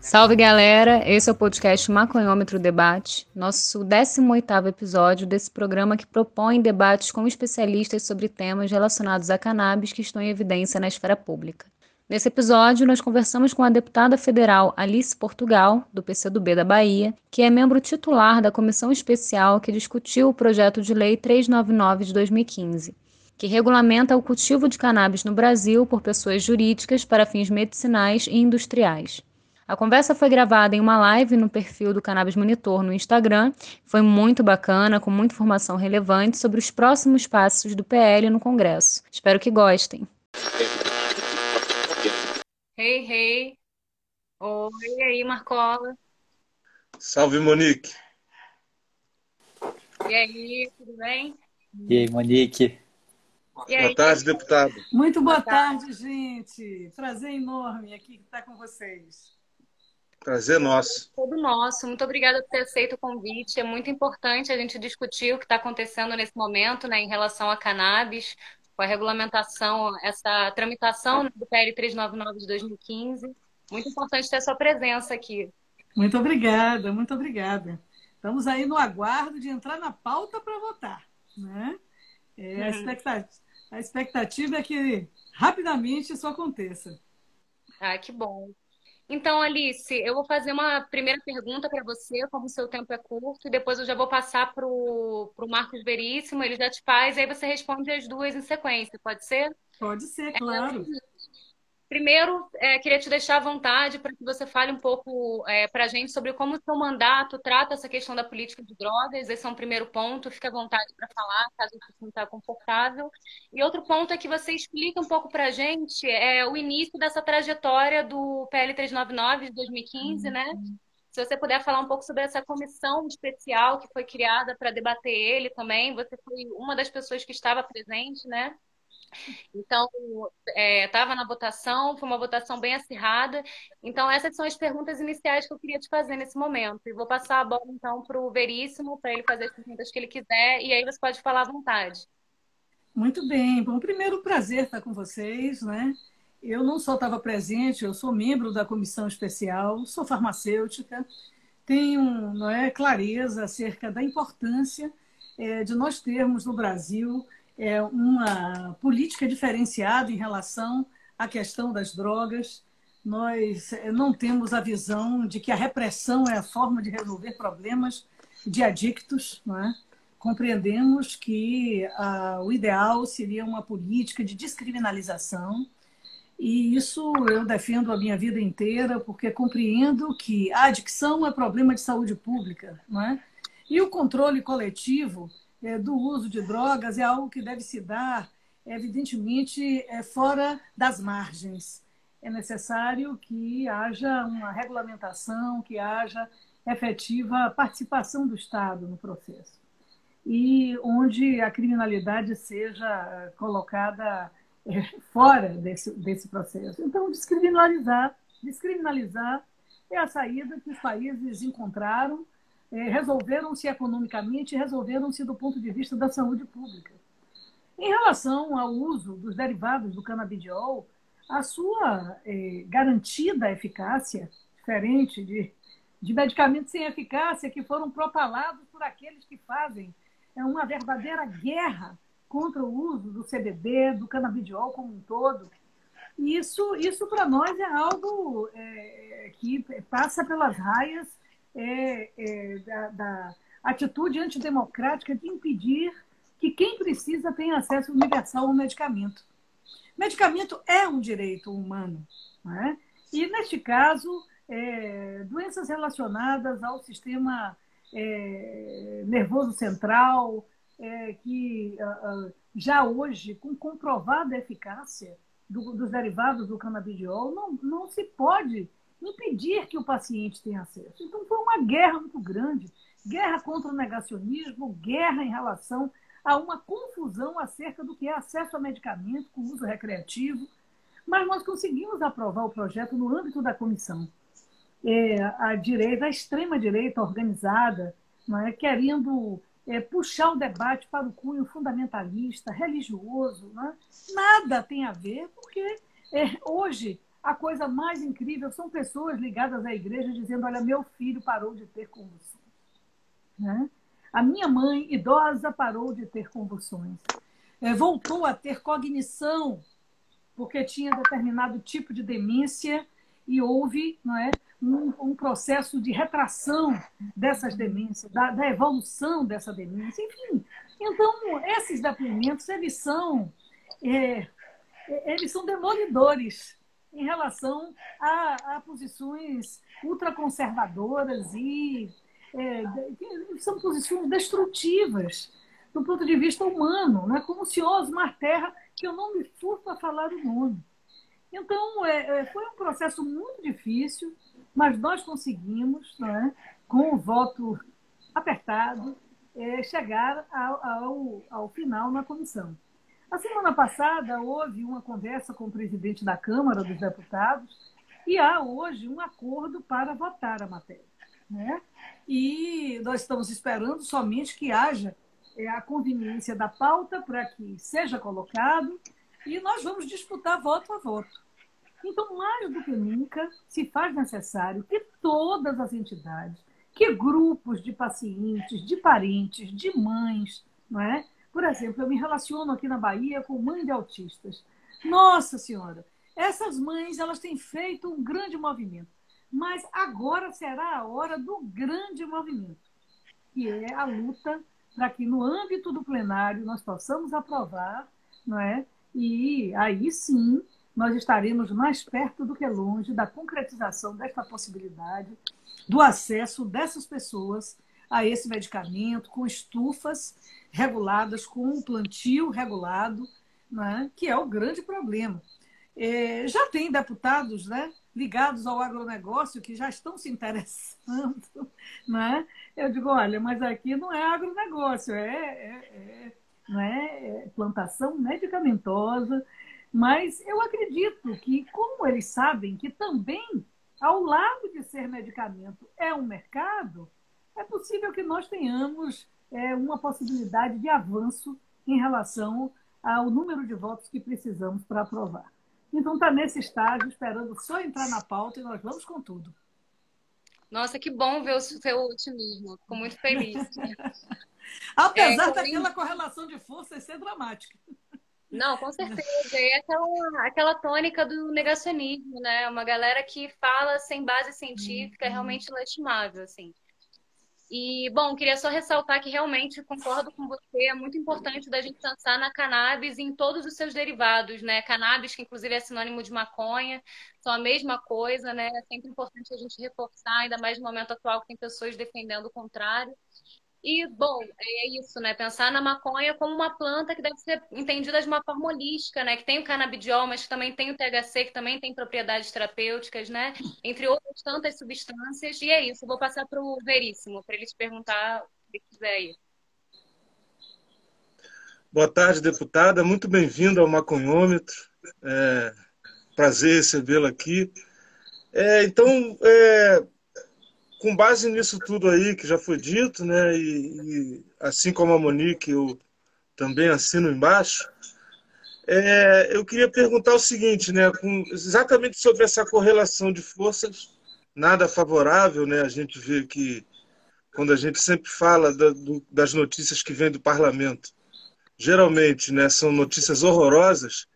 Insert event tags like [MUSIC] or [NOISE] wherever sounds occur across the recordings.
Salve galera, esse é o podcast Maconhômetro Debate, nosso 18º episódio desse programa que propõe debates com especialistas sobre temas relacionados a cannabis que estão em evidência na esfera pública. Nesse episódio, nós conversamos com a deputada federal Alice Portugal, do PCdoB da Bahia, que é membro titular da comissão especial que discutiu o projeto de lei 399 de 2015 que regulamenta o cultivo de cannabis no Brasil por pessoas jurídicas para fins medicinais e industriais. A conversa foi gravada em uma live no perfil do Cannabis Monitor no Instagram. Foi muito bacana, com muita informação relevante sobre os próximos passos do PL no Congresso. Espero que gostem. Hey, hey. Oi, e aí, Marcola? Salve, Monique. E aí, tudo bem? E aí, Monique? Boa tarde, deputado. Muito boa tarde, gente. Prazer enorme aqui estar com vocês. Prazer nosso. Todo nosso. Muito obrigada por ter aceito o convite. É muito importante a gente discutir o que está acontecendo nesse momento né, em relação a cannabis, com a regulamentação, essa tramitação do PL 399 de 2015. Muito importante ter a sua presença aqui. Muito obrigada, muito obrigada. Estamos aí no aguardo de entrar na pauta para votar. Né? É, a, uhum. expectativa, a expectativa é que rapidamente isso aconteça. Ah, que bom. Então, Alice, eu vou fazer uma primeira pergunta para você, como o seu tempo é curto, e depois eu já vou passar para o Marcos Veríssimo, ele já te faz, e aí você responde as duas em sequência, pode ser? Pode ser, claro. É, Primeiro, é, queria te deixar à vontade para que você fale um pouco é, para a gente sobre como o seu mandato trata essa questão da política de drogas. Esse é um primeiro ponto, fique à vontade para falar, caso você não está confortável. E outro ponto é que você explique um pouco para a gente é, o início dessa trajetória do PL 399 de 2015, uhum. né? Se você puder falar um pouco sobre essa comissão especial que foi criada para debater ele também, você foi uma das pessoas que estava presente, né? Então, estava é, na votação, foi uma votação bem acirrada. Então, essas são as perguntas iniciais que eu queria te fazer nesse momento. E vou passar a bola, então, para o Veríssimo, para ele fazer as perguntas que ele quiser, e aí você pode falar à vontade. Muito bem. Bom, primeiro, prazer estar com vocês, né? Eu não só estava presente, eu sou membro da comissão especial, sou farmacêutica, tenho não é, clareza acerca da importância é, de nós termos no Brasil é, uma política diferenciada em relação à questão das drogas. Nós é, não temos a visão de que a repressão é a forma de resolver problemas de adictos, não é? compreendemos que ah, o ideal seria uma política de descriminalização, e isso eu defendo a minha vida inteira, porque compreendo que a adicção é problema de saúde pública, não é? e o controle coletivo é, do uso de drogas é algo que deve se dar, evidentemente, é, fora das margens. É necessário que haja uma regulamentação, que haja efetiva participação do Estado no processo. E onde a criminalidade seja colocada é, fora desse, desse processo. Então, descriminalizar, descriminalizar é a saída que os países encontraram resolveram-se economicamente e resolveram-se do ponto de vista da saúde pública. Em relação ao uso dos derivados do canabidiol, a sua é, garantida eficácia, diferente de, de medicamentos sem eficácia que foram propalados por aqueles que fazem é uma verdadeira guerra contra o uso do CBD, do canabidiol como um todo. Isso, isso para nós é algo é, que passa pelas raias é, é, da, da atitude antidemocrática de impedir que quem precisa tenha acesso universal ao medicamento. Medicamento é um direito humano. É? E, neste caso, é, doenças relacionadas ao sistema é, nervoso central, é, que uh, já hoje, com comprovada eficácia do, dos derivados do canabidiol, não, não se pode impedir que o paciente tenha acesso. Então, foi uma guerra muito grande guerra contra o negacionismo, guerra em relação a uma confusão acerca do que é acesso a medicamento com uso recreativo. Mas nós conseguimos aprovar o projeto no âmbito da comissão. É, a direita, a extrema-direita organizada, é, querendo é, puxar o debate para o cunho fundamentalista, religioso. Né? Nada tem a ver, porque é, hoje a coisa mais incrível são pessoas ligadas à igreja dizendo: Olha, meu filho parou de ter convulsões. Né? A minha mãe, idosa, parou de ter convulsões. É, voltou a ter cognição, porque tinha determinado tipo de demência e houve não é, um, um processo de retração dessas demências, da, da, evolução dessa demência, enfim. Então, esses depoimentos, eles são, é, é eles são demolidores em relação a, a posições ultraconservadoras e é, são posições destrutivas do ponto de vista humano, né? como o senhor Osmar Terra, que eu não me furto a falar o nome. Então, é, é, foi um processo muito difícil, mas nós conseguimos, é, com o voto apertado, é, chegar ao, ao, ao final na comissão. A semana passada houve uma conversa com o presidente da Câmara dos Deputados e há hoje um acordo para votar a matéria. Né? E nós estamos esperando somente que haja é, a conveniência da pauta para que seja colocado e nós vamos disputar voto a voto. Então, mais do que nunca, se faz necessário que todas as entidades, que grupos de pacientes, de parentes, de mães, não é? Por exemplo, eu me relaciono aqui na Bahia com mães de autistas. Nossa Senhora, essas mães elas têm feito um grande movimento, mas agora será a hora do grande movimento, que é a luta para que no âmbito do plenário nós possamos aprovar, não é? E aí sim nós estaremos mais perto do que longe da concretização desta possibilidade do acesso dessas pessoas a esse medicamento com estufas reguladas, com um plantio regulado, né, que é o grande problema. É, já tem deputados né, ligados ao agronegócio que já estão se interessando. [LAUGHS] Né? Eu digo, olha, mas aqui não é agronegócio, é, é, é, né, é plantação medicamentosa, mas eu acredito que, como eles sabem que também, ao lado de ser medicamento, é um mercado, é possível que nós tenhamos é, uma possibilidade de avanço em relação ao número de votos que precisamos para aprovar. Então, está nesse estágio, esperando só entrar na pauta e nós vamos com tudo. Nossa, que bom ver o seu otimismo. Fico muito feliz. [LAUGHS] Apesar é, daquela correlação de forças ser dramática. Não, com certeza. E é aquela, aquela tônica do negacionismo, né? Uma galera que fala sem base científica é uhum. realmente lastimável, assim. E, bom, queria só ressaltar que realmente concordo com você, é muito importante da gente pensar na cannabis e em todos os seus derivados, né? Cannabis, que inclusive é sinônimo de maconha, são a mesma coisa, né? É sempre importante a gente reforçar, ainda mais no momento atual que tem pessoas defendendo o contrário. E, bom, é isso, né? Pensar na maconha como uma planta que deve ser entendida de uma forma holística, né? Que tem o canabidiol, mas que também tem o THC, que também tem propriedades terapêuticas, né? Entre outras tantas substâncias. E é isso, vou passar para o Veríssimo, para ele te perguntar o que quiser aí. Boa tarde, deputada. Muito bem-vindo ao Maconhômetro. É... Prazer recebê-la aqui. É, então, é, com base nisso tudo aí que já foi dito, né, e, e assim como a Monique, eu também assino embaixo, é, eu queria perguntar o seguinte, né, com, exatamente sobre essa correlação de forças, nada favorável, né, a gente vê que quando a gente sempre fala da, do, das notícias que vêm do parlamento, geralmente, né, são notícias horrorosas,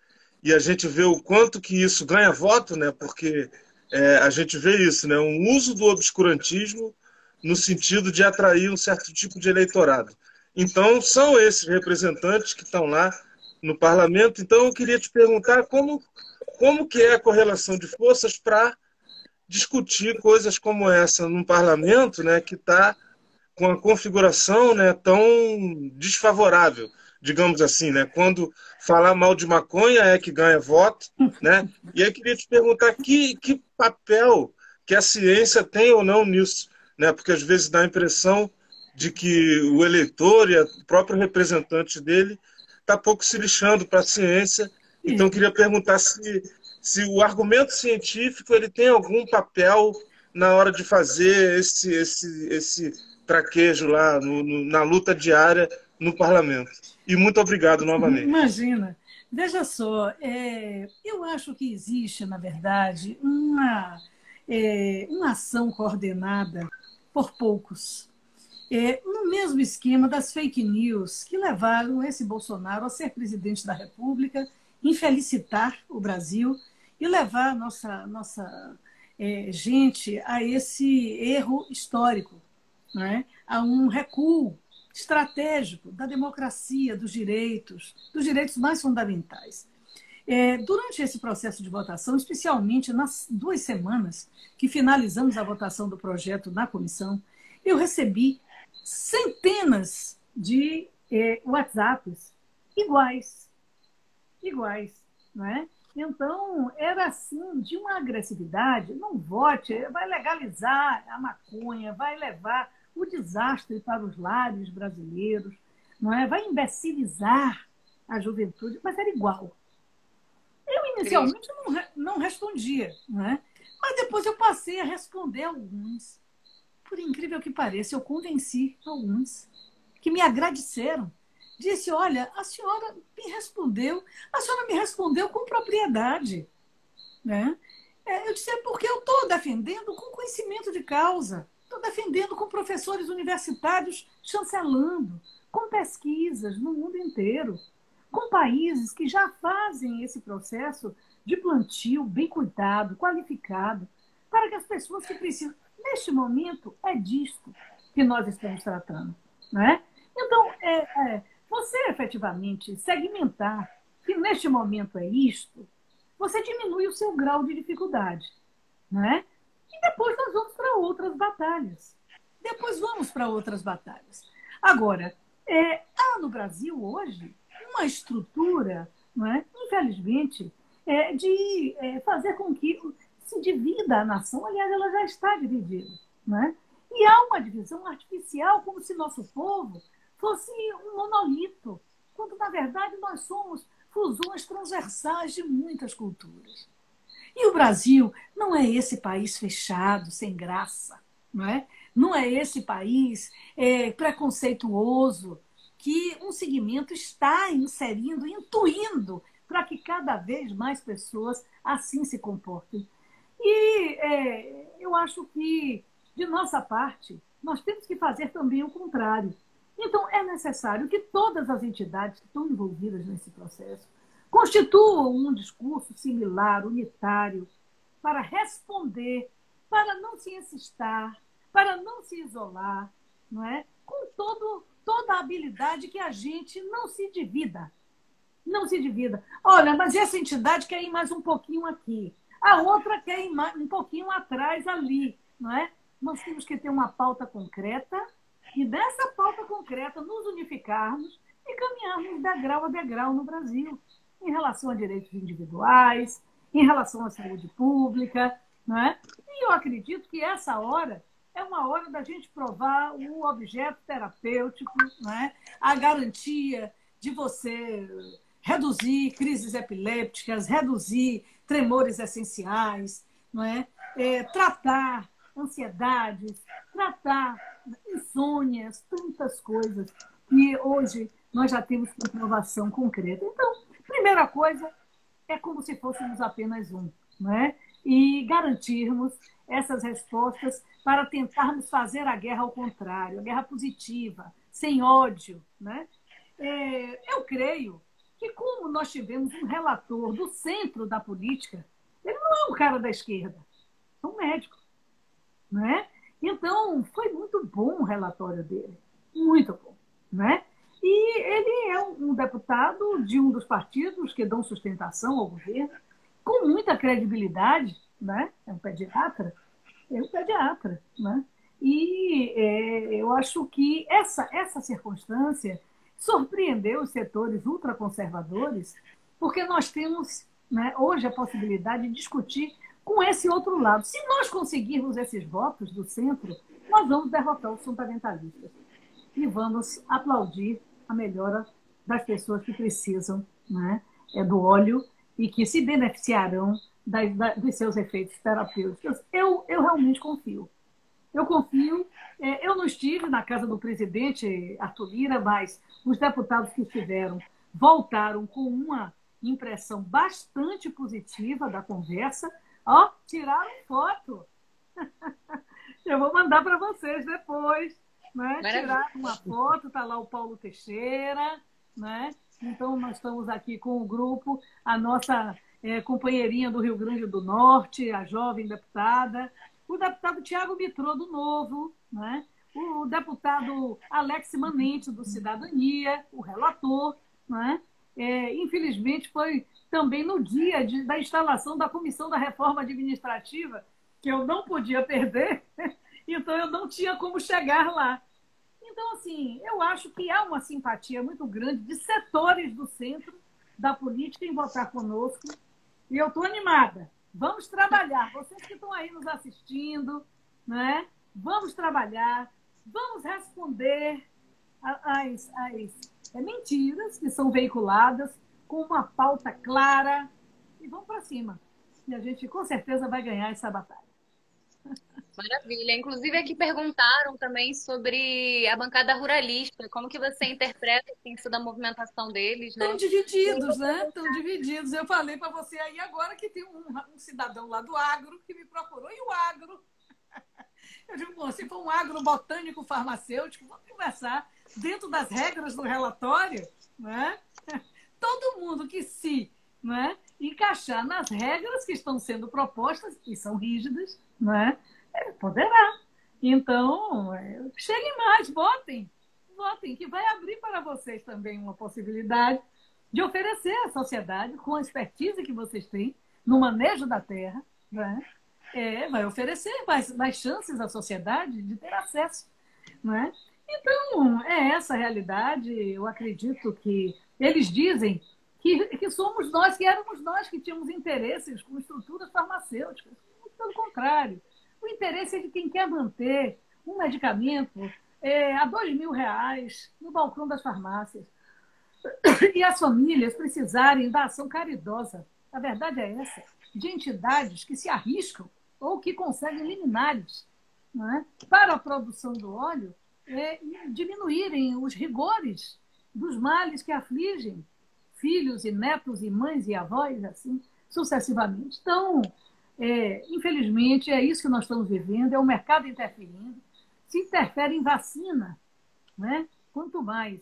e a gente vê o quanto que isso ganha voto, né, porque é, a gente vê isso, né? um uso do obscurantismo no sentido de atrair um certo tipo de eleitorado. Então, são esses representantes que estão lá no parlamento. Então, eu queria te perguntar como, como que é a correlação de forças para discutir coisas como essa num parlamento né, que está com a configuração né, tão desfavorável digamos assim, né? Quando falar mal de maconha é que ganha voto, né? E aí queria te perguntar que, que papel que a ciência tem ou não nisso, né? Porque às vezes dá a impressão de que o eleitor e o próprio representante dele está pouco se lixando para a ciência. Então queria perguntar se, se o argumento científico ele tem algum papel na hora de fazer esse, esse, esse traquejo lá no, no, na luta diária no parlamento. E muito obrigado novamente. Imagina. Veja só, é, eu acho que existe, na verdade, uma, é, uma ação coordenada por poucos. É, no mesmo esquema das fake news que levaram esse Bolsonaro a ser presidente da República, infelicitar o Brasil e levar nossa, nossa é, gente a esse erro histórico, né? a um recuo estratégico da democracia, dos direitos, dos direitos mais fundamentais. É, durante esse processo de votação, especialmente nas duas semanas que finalizamos a votação do projeto na comissão, eu recebi centenas de é, WhatsApps iguais, iguais, não é? Então, era assim, de uma agressividade, não vote, vai legalizar a maconha, vai levar o desastre para os lares brasileiros, não é? vai imbecilizar a juventude, mas era igual. Eu inicialmente não, não respondia, não é? mas depois eu passei a responder alguns. Por incrível que pareça, eu convenci alguns que me agradeceram. Disse: Olha, a senhora me respondeu, a senhora me respondeu com propriedade. Né? É, eu disse: é porque eu estou defendendo com conhecimento de causa. Defendendo com professores universitários chancelando, com pesquisas no mundo inteiro, com países que já fazem esse processo de plantio bem cuidado, qualificado, para que as pessoas que precisam. Neste momento, é disto que nós estamos tratando. Né? Então, é, é, você efetivamente segmentar que neste momento é isto, você diminui o seu grau de dificuldade. Né? Depois nós vamos para outras batalhas. Depois vamos para outras batalhas. Agora, é, há no Brasil hoje uma estrutura, não é? infelizmente, é, de é, fazer com que se divida a nação. Aliás, ela já está dividida. Não é? E há uma divisão artificial, como se nosso povo fosse um monolito, quando, na verdade, nós somos fusões transversais de muitas culturas. E o Brasil não é esse país fechado, sem graça, não é? Não é esse país é, preconceituoso que um segmento está inserindo, intuindo para que cada vez mais pessoas assim se comportem. E é, eu acho que, de nossa parte, nós temos que fazer também o contrário. Então, é necessário que todas as entidades que estão envolvidas nesse processo constituam um discurso similar, unitário, para responder, para não se insistar, para não se isolar, não é? com todo, toda a habilidade que a gente não se divida. Não se divida. Olha, mas essa entidade quer ir mais um pouquinho aqui. A outra quer ir mais, um pouquinho atrás ali. Não é? Nós temos que ter uma pauta concreta e dessa pauta concreta nos unificarmos e caminharmos degrau a degrau no Brasil em relação a direitos individuais, em relação à saúde pública. Né? E eu acredito que essa hora é uma hora da gente provar o objeto terapêutico, né? a garantia de você reduzir crises epilépticas, reduzir tremores essenciais, não é? é tratar ansiedades, tratar insônias, tantas coisas que hoje nós já temos comprovação concreta. Então, Primeira coisa é como se fôssemos apenas um, né? e garantirmos essas respostas para tentarmos fazer a guerra ao contrário, a guerra positiva, sem ódio. Né? É, eu creio que, como nós tivemos um relator do centro da política, ele não é um cara da esquerda, é um médico. Né? Então, foi muito bom o relatório dele, muito bom. Né? E ele é um deputado de um dos partidos que dão sustentação ao governo, com muita credibilidade, né? é um pediatra, é um pediatra. Né? E é, eu acho que essa, essa circunstância surpreendeu os setores ultraconservadores, porque nós temos né, hoje a possibilidade de discutir com esse outro lado. Se nós conseguirmos esses votos do centro, nós vamos derrotar os fundamentalistas e vamos aplaudir a melhora das pessoas que precisam né, é, do óleo e que se beneficiarão da, da, dos seus efeitos terapêuticos. Eu, eu realmente confio. Eu confio. É, eu não estive na casa do presidente Arthur Lira, mas os deputados que estiveram voltaram com uma impressão bastante positiva da conversa. Ó, tiraram foto. [LAUGHS] Eu vou mandar para vocês depois. Né? Tiraram uma foto, está lá o Paulo Teixeira. Né? Então, nós estamos aqui com o grupo, a nossa é, companheirinha do Rio Grande do Norte, a jovem deputada, o deputado Tiago Mitrô, do Novo, né? o deputado Alex Manente, do Cidadania, o relator. Né? É, infelizmente, foi também no dia de, da instalação da Comissão da Reforma Administrativa, que eu não podia perder, [LAUGHS] então eu não tinha como chegar lá. Então, assim, eu acho que há uma simpatia muito grande de setores do centro da política em votar conosco. E eu estou animada. Vamos trabalhar. Vocês que estão aí nos assistindo, né? vamos trabalhar, vamos responder às, às mentiras que são veiculadas com uma pauta clara e vamos para cima. E a gente com certeza vai ganhar essa batalha. Maravilha. Inclusive aqui perguntaram também sobre a bancada ruralista, como que você interpreta isso da movimentação deles, né? Estão divididos, né? Estão divididos. Eu falei para você aí agora que tem um, um, cidadão lá do agro que me procurou, e o agro? [LAUGHS] Eu digo, bom, se for um agro botânico farmacêutico, vamos conversar dentro das regras do relatório, né? [LAUGHS] Todo mundo que se né, encaixar nas regras que estão sendo propostas, e são rígidas, né? Poderá. Então, cheguem mais, votem. Votem, que vai abrir para vocês também uma possibilidade de oferecer à sociedade, com a expertise que vocês têm no manejo da terra, né? é, vai oferecer mais, mais chances à sociedade de ter acesso. Né? Então, é essa a realidade. Eu acredito que eles dizem que, que somos nós, que éramos nós que tínhamos interesses com estruturas farmacêuticas. Pelo contrário, o interesse é de quem quer manter um medicamento é, a dois mil reais no balcão das farmácias. E as famílias precisarem da ação caridosa. A verdade é essa, de entidades que se arriscam ou que conseguem liminares é? para a produção do óleo é, diminuírem os rigores dos males que afligem filhos e netos e mães e avós, assim, sucessivamente. Então, é, infelizmente, é isso que nós estamos vivendo, é o mercado interferindo. Se interfere em vacina, né? quanto mais.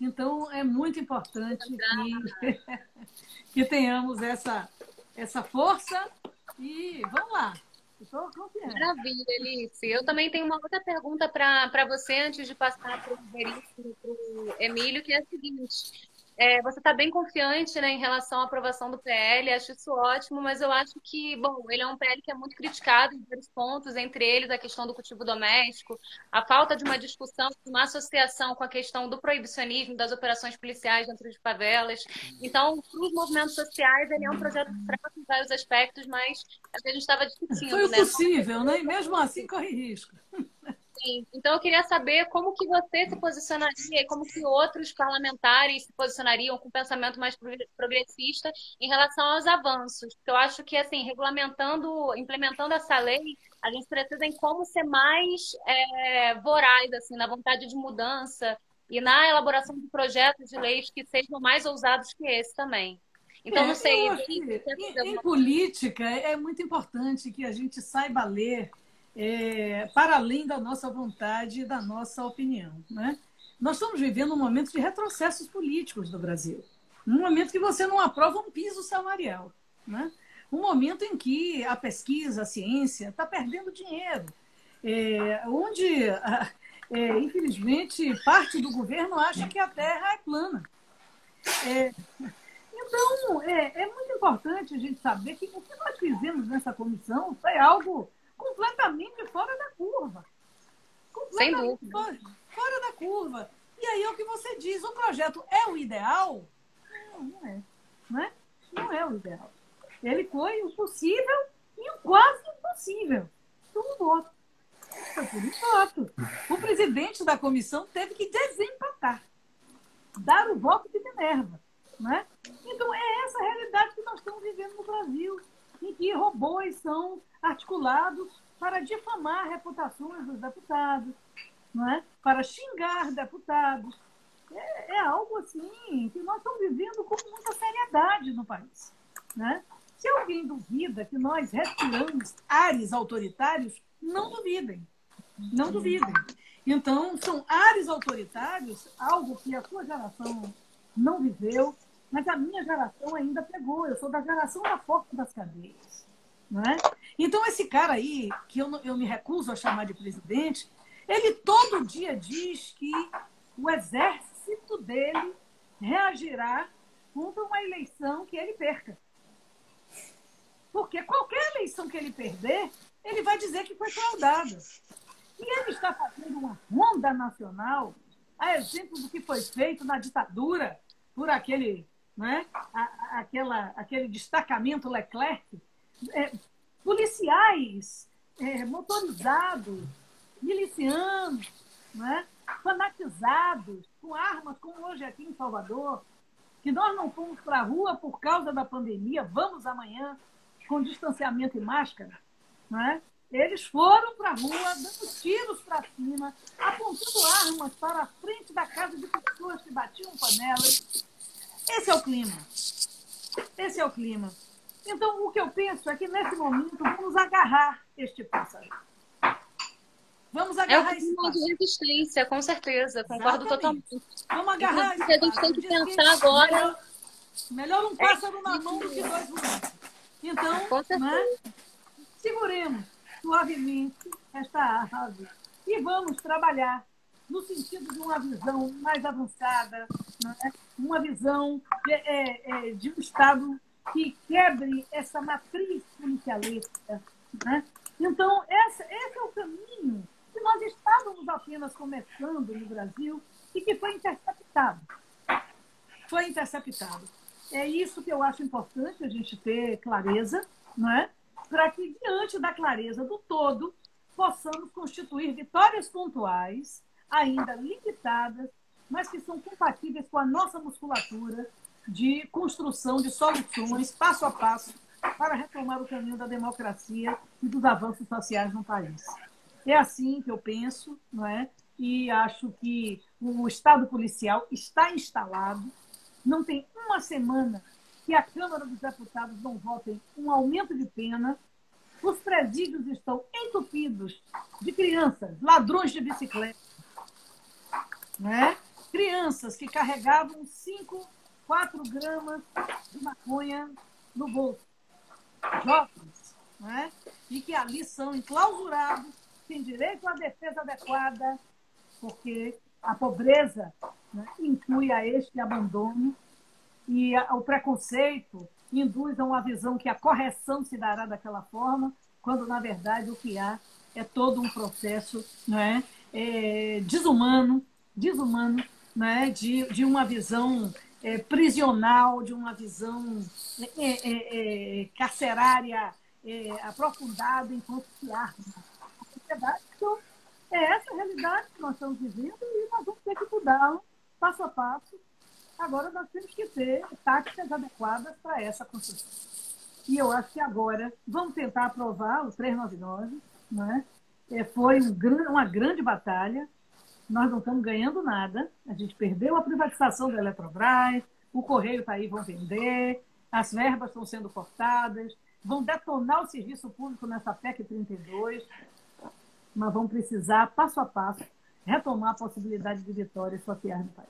Então, é muito importante que, [LAUGHS] que tenhamos essa, essa força e vamos lá. Estou confiante. Maravilha, Alice. Eu também tenho uma outra pergunta para você antes de passar para o Emílio, que é a seguinte. É, você está bem confiante né, em relação à aprovação do PL, acho isso ótimo, mas eu acho que, bom, ele é um PL que é muito criticado em vários pontos, entre eles a questão do cultivo doméstico, a falta de uma discussão, de uma associação com a questão do proibicionismo das operações policiais dentro de favelas. Então, para os movimentos sociais, ele é um projeto que trata em vários aspectos, mas a gente estava discutindo. Foi né? possível, né? E mesmo assim corre risco. Sim. Então eu queria saber como que você se posicionaria e como que outros parlamentares se posicionariam com um pensamento mais progressista em relação aos avanços. Porque eu acho que assim, regulamentando, implementando essa lei, a gente precisa em como ser mais é, voraz assim na vontade de mudança e na elaboração de projetos de leis que sejam mais ousados que esse também. Então, é, não sei. em, em política, é muito importante que a gente saiba ler é, para além da nossa vontade e da nossa opinião. Né? Nós estamos vivendo um momento de retrocessos políticos no Brasil. Um momento que você não aprova um piso salarial. Né? Um momento em que a pesquisa, a ciência está perdendo dinheiro. É, onde, é, infelizmente, parte do governo acha que a Terra é plana. É, então, é, é, muito importante a gente saber que o que nós fizemos nessa comissão foi algo completamente fora da curva. Sem dúvida. Fora, da curva. E aí é o que você diz, o projeto é o ideal? Não, não é. Não é, não é o ideal. Ele foi o possível e o quase impossível. Por um voto. Foi por um voto. O presidente da comissão teve que desempatar. Dar o voto de Minerva. Né? Então, é essa a realidade que nós estamos vivendo no Brasil, em que robôs são articulados para difamar reputações dos deputados, não é? para xingar deputados. É, é algo assim que nós estamos vivendo com muita seriedade no país. Né? Se alguém duvida que nós respiramos ares autoritários, não duvidem. Não duvidem. Então, são ares autoritários, algo que a sua geração não viveu, mas a minha geração ainda pegou. Eu sou da geração da porta das cadeias. Não é? Então, esse cara aí, que eu, eu me recuso a chamar de presidente, ele todo dia diz que o exército dele reagirá contra uma eleição que ele perca. Porque qualquer eleição que ele perder, ele vai dizer que foi fraudada. E ele está fazendo uma ronda nacional, a exemplo do que foi feito na ditadura por aquele, né, aquela, aquele destacamento Leclerc, é, policiais é, motorizados, milicianos, né, fanatizados, com armas, como hoje aqui em Salvador, que nós não fomos para a rua por causa da pandemia, vamos amanhã com distanciamento e máscara, né? Eles foram para a rua, dando tiros para cima, apontando armas para a frente da casa de pessoas que batiam panelas. Esse é o clima. Esse é o clima. Então, o que eu penso é que, nesse momento, vamos agarrar este pássaro. Vamos agarrar é o clima de resistência, com certeza. Concordo Exatamente. totalmente. Vamos agarrar esse A gente tem que pensar agora... Melhor, melhor um pássaro é, na mão do que dois voando. Então, né, seguremos suavemente esta ave e vamos trabalhar no sentido de uma visão mais avançada, né? uma visão de, é, é, de, um Estado que quebre essa matriz policialista. Né? Então, essa, esse é o caminho que nós estávamos apenas começando no Brasil e que foi interceptado. Foi interceptado. É isso que eu acho importante a gente ter clareza, não é? para que, diante da clareza do todo, possamos constituir vitórias pontuais, ainda limitadas, mas que são compatíveis com a nossa musculatura de construção de soluções, passo a passo, para retomar o caminho da democracia e dos avanços sociais no país. É assim que eu penso, não é? E acho que o Estado policial está instalado. Não tem uma semana que a Câmara dos Deputados não votem um aumento de pena. Os presídios estão entupidos de crianças, ladrões de bicicleta. Né? Crianças que carregavam 5, 4 gramas de maconha no bolso. Jovens, né? e que ali são enclausurados, têm direito à defesa adequada, porque a pobreza né, inclui a este abandono e o preconceito induz a uma visão que a correção se dará daquela forma, quando na verdade o que há é todo um processo não é, é desumano, desumano, não é, de, de uma visão é, prisional, de uma visão é, é, é carcerária é, aprofundada enquanto se arma. Então, é essa a realidade que nós estamos vivendo e nós vamos ter que mudá-la passo a passo Agora nós temos que ter táticas adequadas para essa construção. E eu acho que agora vamos tentar aprovar o 399. Né? É, foi um, uma grande batalha. Nós não estamos ganhando nada. A gente perdeu a privatização da Eletrobras, o Correio está aí, vão vender, as verbas estão sendo cortadas, vão detonar o serviço público nessa PEC 32. Mas vamos precisar, passo a passo, retomar a possibilidade de vitórias sociais no país.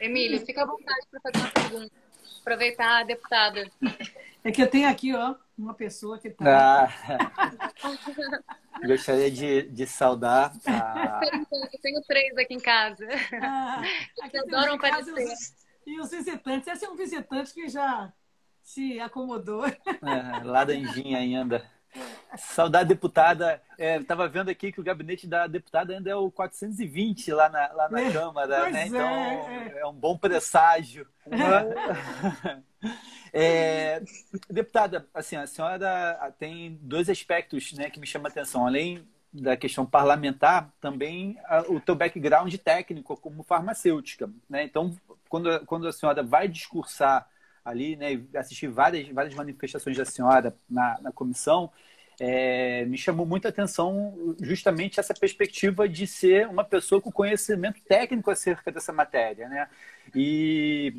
Emílio, fica à vontade para fazer uma pergunta. Aproveitar a deputada. É que eu tenho aqui, ó, uma pessoa que está. Ah, [LAUGHS] gostaria de, de saudar. A... Eu tenho três aqui em casa. Ah, aqui adoram aparecer. E os visitantes. Esse é um visitante que já se acomodou. É, lá da ainda. Saudade deputada. Estava é, vendo aqui que o gabinete da deputada ainda é o 420 lá na, lá na é, Câmara, né? Então é, é. é, um bom presságio. [LAUGHS] É, deputada, assim, a senhora tem dois aspectos né, que me chamam a atenção. Além da questão parlamentar, também o teu background técnico como farmacêutica. Né? Então, quando, quando a senhora vai discursar ali, né, assistir várias, várias manifestações da senhora na, na comissão, é, me chamou muita atenção justamente essa perspectiva de ser uma pessoa com conhecimento técnico acerca dessa matéria, né? E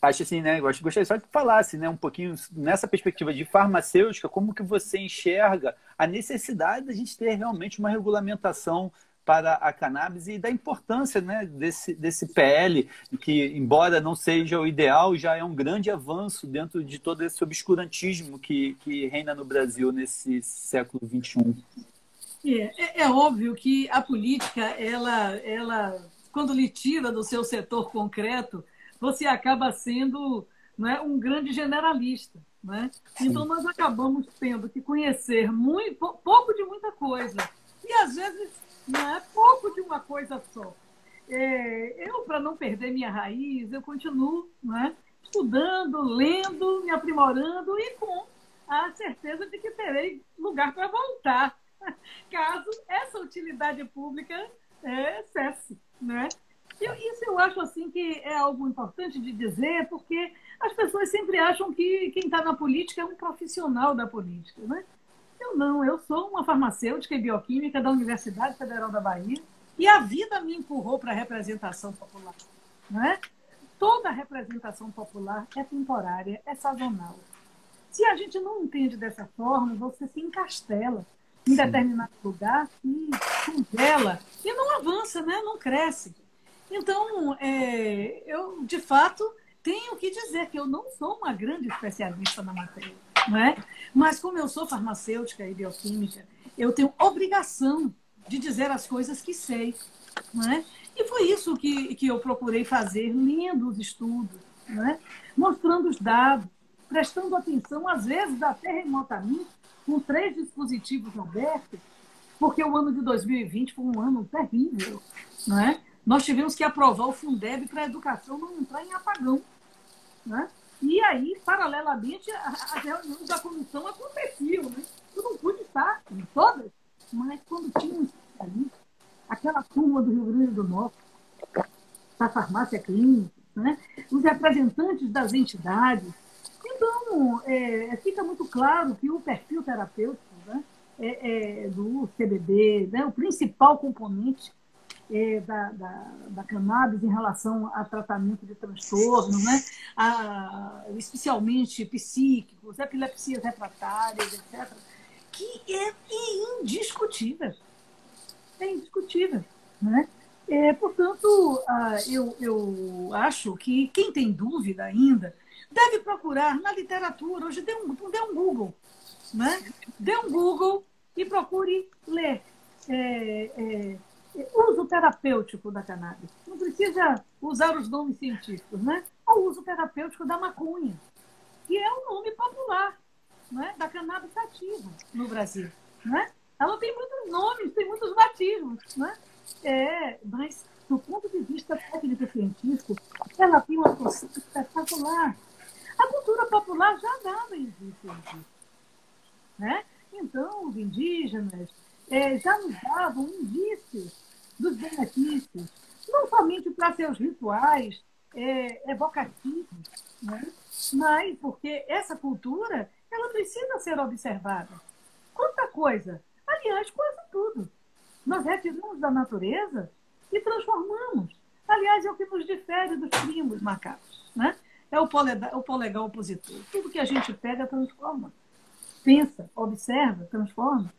acho assim, né? Gostaria só de falasse, né, um pouquinho nessa perspectiva de farmacêutica, como que você enxerga a necessidade da gente ter realmente uma regulamentação para a cannabis e da importância né, desse, desse PL, que, embora não seja o ideal, já é um grande avanço dentro de todo esse obscurantismo que, que reina no Brasil nesse século XXI. É, é, é óbvio que a política, ela, ela, quando lhe tira do seu setor concreto, você acaba sendo é, um grande generalista. é? Então, nós acabamos tendo que conhecer muito, pouco de muita coisa. E, às vezes, não é pouco de uma coisa só. É, eu, para não perder minha raiz, eu continuo é? estudando, lendo, me aprimorando e com a certeza de que terei lugar para voltar, [LAUGHS] caso essa utilidade pública é, cesse. Né? Eu, isso eu acho assim que é algo importante de dizer, porque as pessoas sempre acham que quem está na política é um profissional da política. Né? Eu não, eu sou uma farmacêutica e bioquímica da Universidade Federal da Bahia e a vida me empurrou para a representação popular. Né? Toda representação popular é temporária, é sazonal. Se a gente não entende dessa forma, você se encastela em determinado lugar e congela e não avança, né? não cresce. Então, é, eu, de fato, tenho que dizer que eu não sou uma grande especialista na matéria, é? mas como eu sou farmacêutica e bioquímica, eu tenho obrigação de dizer as coisas que sei. Não é? E foi isso que, que eu procurei fazer, lendo os estudos, é? mostrando os dados, prestando atenção, às vezes até remotamente, com três dispositivos abertos, porque o ano de 2020 foi um ano terrível. Não é? Nós tivemos que aprovar o Fundeb para a educação não entrar em apagão. Né? E aí, paralelamente, as reuniões da comissão aconteciam. Né? Eu não pude estar em todas, mas quando tinha um especialista, aquela turma do Rio Grande do Norte, da farmácia clínica, né? os representantes das entidades. Então, é, fica muito claro que o perfil terapêutico né, é, é do CBD, né, o principal componente é, da, da, da, cannabis em relação a tratamento de transtornos, né? A, especialmente psíquicos, epilepsias refratárias, etc., que é indiscutível. É indiscutível. Né? É, portanto, eu, eu acho que quem tem dúvida ainda deve procurar na literatura. Hoje dê um, dê um Google. Né? Dê um Google e procure ler. É, é, uso terapêutico da cannabis. Não precisa usar os nomes científicos, né? O uso terapêutico da maconha, que é um nome popular né? da cannabis sativa no Brasil. Né? Ela tem muitos nomes, tem muitos batismos, né? É, mas do ponto de vista técnico-científico, ela tem uma função espetacular. A cultura popular já dava indícios disso. Né? Então, os indígenas é, já nos davam indícios dos benefícios, não somente para seus rituais é, evocativos, né? mas porque essa cultura ela precisa ser observada. Quanta coisa! Aliás, quase tudo. Nós retiramos da natureza e transformamos. Aliás, é o que nos difere dos primos macacos. Né? É o polegar, o polegar opositor. Tudo que a gente pega, transforma. Pensa, observa, transforma.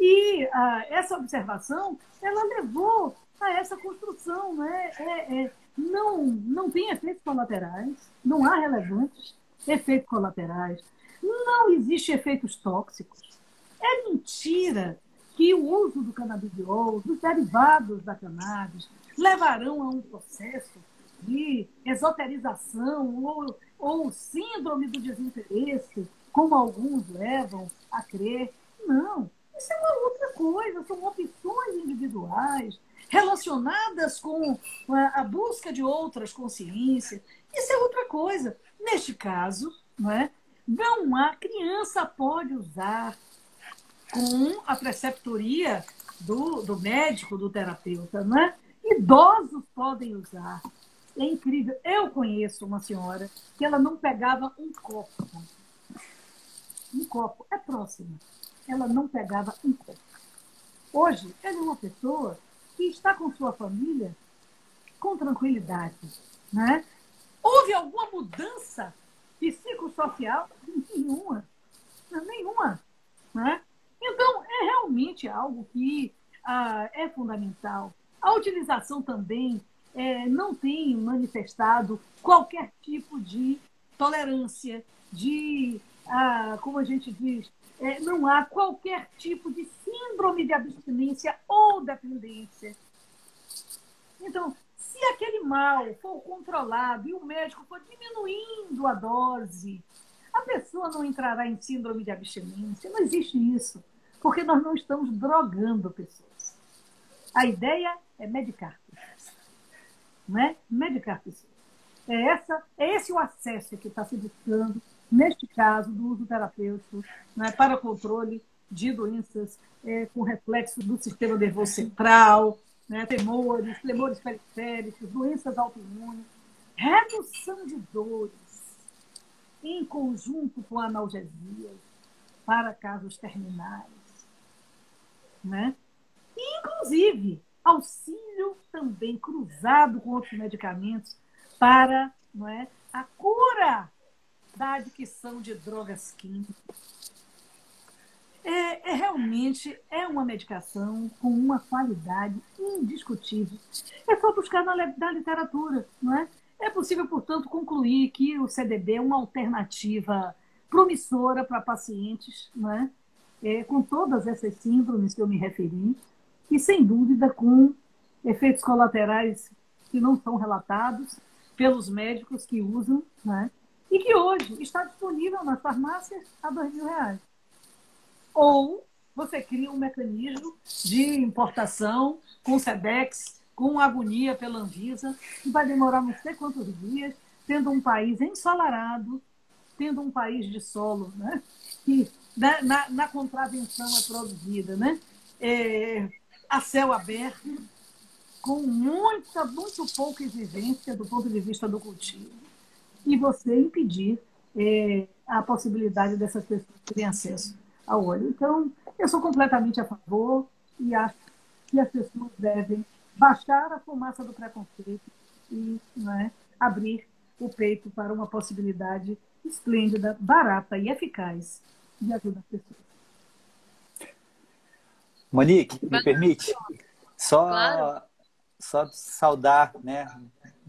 E ah, essa observação, ela levou a essa construção. Né? É, é, não, não tem efeitos colaterais, não há relevantes efeitos colaterais, não existe efeitos tóxicos. É mentira que o uso do canabidiol, dos derivados da cannabis, levarão a um processo de esoterização ou, ou síndrome do desinteresse, como alguns levam a crer. Não, isso é uma outra coisa, são opções individuais relacionadas com a busca de outras consciências. Isso é outra coisa. Neste caso, não, é? não há criança pode usar com a preceptoria do, do médico, do terapeuta, não é? Idosos podem usar. É incrível. Eu conheço uma senhora que ela não pegava um copo. Um copo. É próximo ela não pegava em pé. Hoje, ela é uma pessoa que está com sua família com tranquilidade. Né? Houve alguma mudança psicossocial? Nenhuma. Nenhuma. Né? Então, é realmente algo que ah, é fundamental. A utilização também é, não tem manifestado qualquer tipo de tolerância, de, ah, como a gente diz, é, não há qualquer tipo de síndrome de abstinência ou dependência. Então, se aquele mal for controlado e o médico for diminuindo a dose, a pessoa não entrará em síndrome de abstinência. Não existe isso, porque nós não estamos drogando pessoas. A ideia é medicar pessoas. Não é? Medicar pessoas. É, essa, é esse o acesso que está se buscando, neste caso, do uso terapêutico né, para controle de doenças é, com reflexo do sistema nervoso central, né, temores, tremores periféricos, doenças autoimunes, redução de dores, em conjunto com analgesias para casos terminais. Né? E, inclusive, auxílio também cruzado com outros medicamentos para não é, a cura da adicção de drogas químicas. É, é, realmente é uma medicação com uma qualidade indiscutível. É só buscar na, na literatura, não é? É possível, portanto, concluir que o CDB é uma alternativa promissora para pacientes, não é? é? com todas essas síndromes que eu me referi, e sem dúvida com efeitos colaterais que não são relatados pelos médicos que usam, né? E que hoje está disponível nas farmácias a dois mil reais. Ou você cria um mecanismo de importação com SEDEX, com agonia pela Anvisa, que vai demorar não sei quantos dias, tendo um país ensolarado, tendo um país de solo, né? que na, na, na contravenção é produzida, né? É, a céu aberto, com muita, muito pouca exigência do ponto de vista do cultivo, e você impedir é, a possibilidade dessas pessoas terem acesso ao olho. Então, eu sou completamente a favor e acho que as pessoas devem baixar a fumaça do preconceito e é, abrir o peito para uma possibilidade esplêndida, barata e eficaz de ajuda às pessoas. Monique, me permite? Só claro só saudar, né?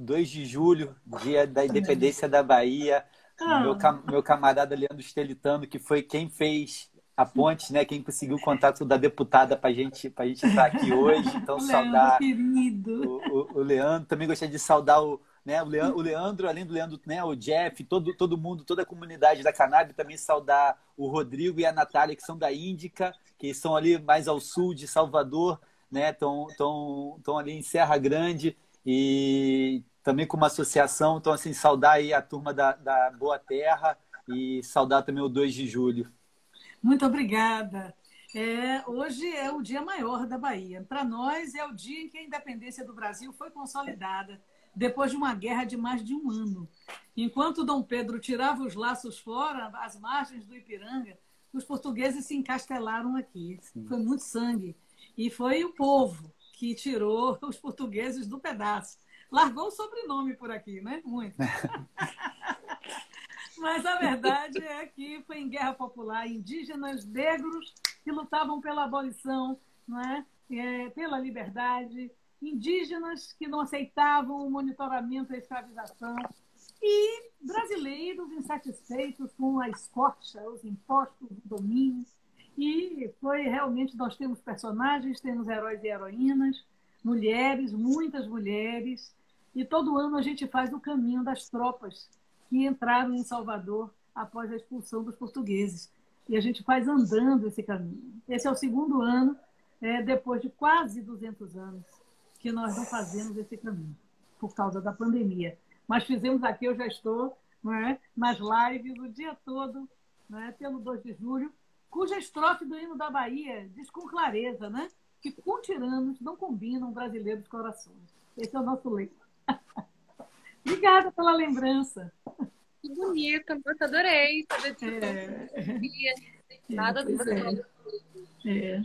2 de julho, dia da independência da Bahia. Ah. Meu, meu camarada Leandro Estelitano, que foi quem fez a ponte, né? Quem conseguiu o contato da deputada para gente, a gente estar aqui hoje. Então, saudar o, o, o, Leandro. Também gostaria de saudar o, né, o, Leandro, o Leandro, além do Leandro, né, o Jeff, todo, todo mundo, toda a comunidade da Cannabis. Também saudar o Rodrigo e a Natália, que são da Índica, que são ali mais ao sul de Salvador né? Estão tão, tão ali em Serra Grande e também com uma associação. Então, assim, saudar aí a turma da, da Boa Terra e saudar também o 2 de julho. Muito obrigada. É, hoje é o dia maior da Bahia. Para nós, é o dia em que a independência do Brasil foi consolidada, depois de uma guerra de mais de um ano. Enquanto Dom Pedro tirava os laços fora, às margens do Ipiranga, os portugueses se encastelaram aqui. Sim. Foi muito sangue. E foi o povo que tirou os portugueses do pedaço. Largou o sobrenome por aqui, né? Muito. [LAUGHS] Mas a verdade é que foi em guerra popular indígenas negros que lutavam pela abolição, não é? é pela liberdade, indígenas que não aceitavam o monitoramento e a escravização, e brasileiros insatisfeitos com a escorcha, os impostos, o domínio. E foi realmente, nós temos personagens, temos heróis e heroínas, mulheres, muitas mulheres, e todo ano a gente faz o caminho das tropas que entraram em Salvador após a expulsão dos portugueses. E a gente faz andando esse caminho. Esse é o segundo ano, é, depois de quase 200 anos, que nós não fazemos esse caminho, por causa da pandemia. Mas fizemos aqui, eu já estou não é, nas lives o dia todo, não é, pelo 2 de julho, cuja estrofe do hino da Bahia diz com clareza, né? Que com tiranos não combinam brasileiros corações. Esse é o nosso lema. [LAUGHS] Obrigada pela lembrança. Que bonito, eu adorei. É. Nada do é. É.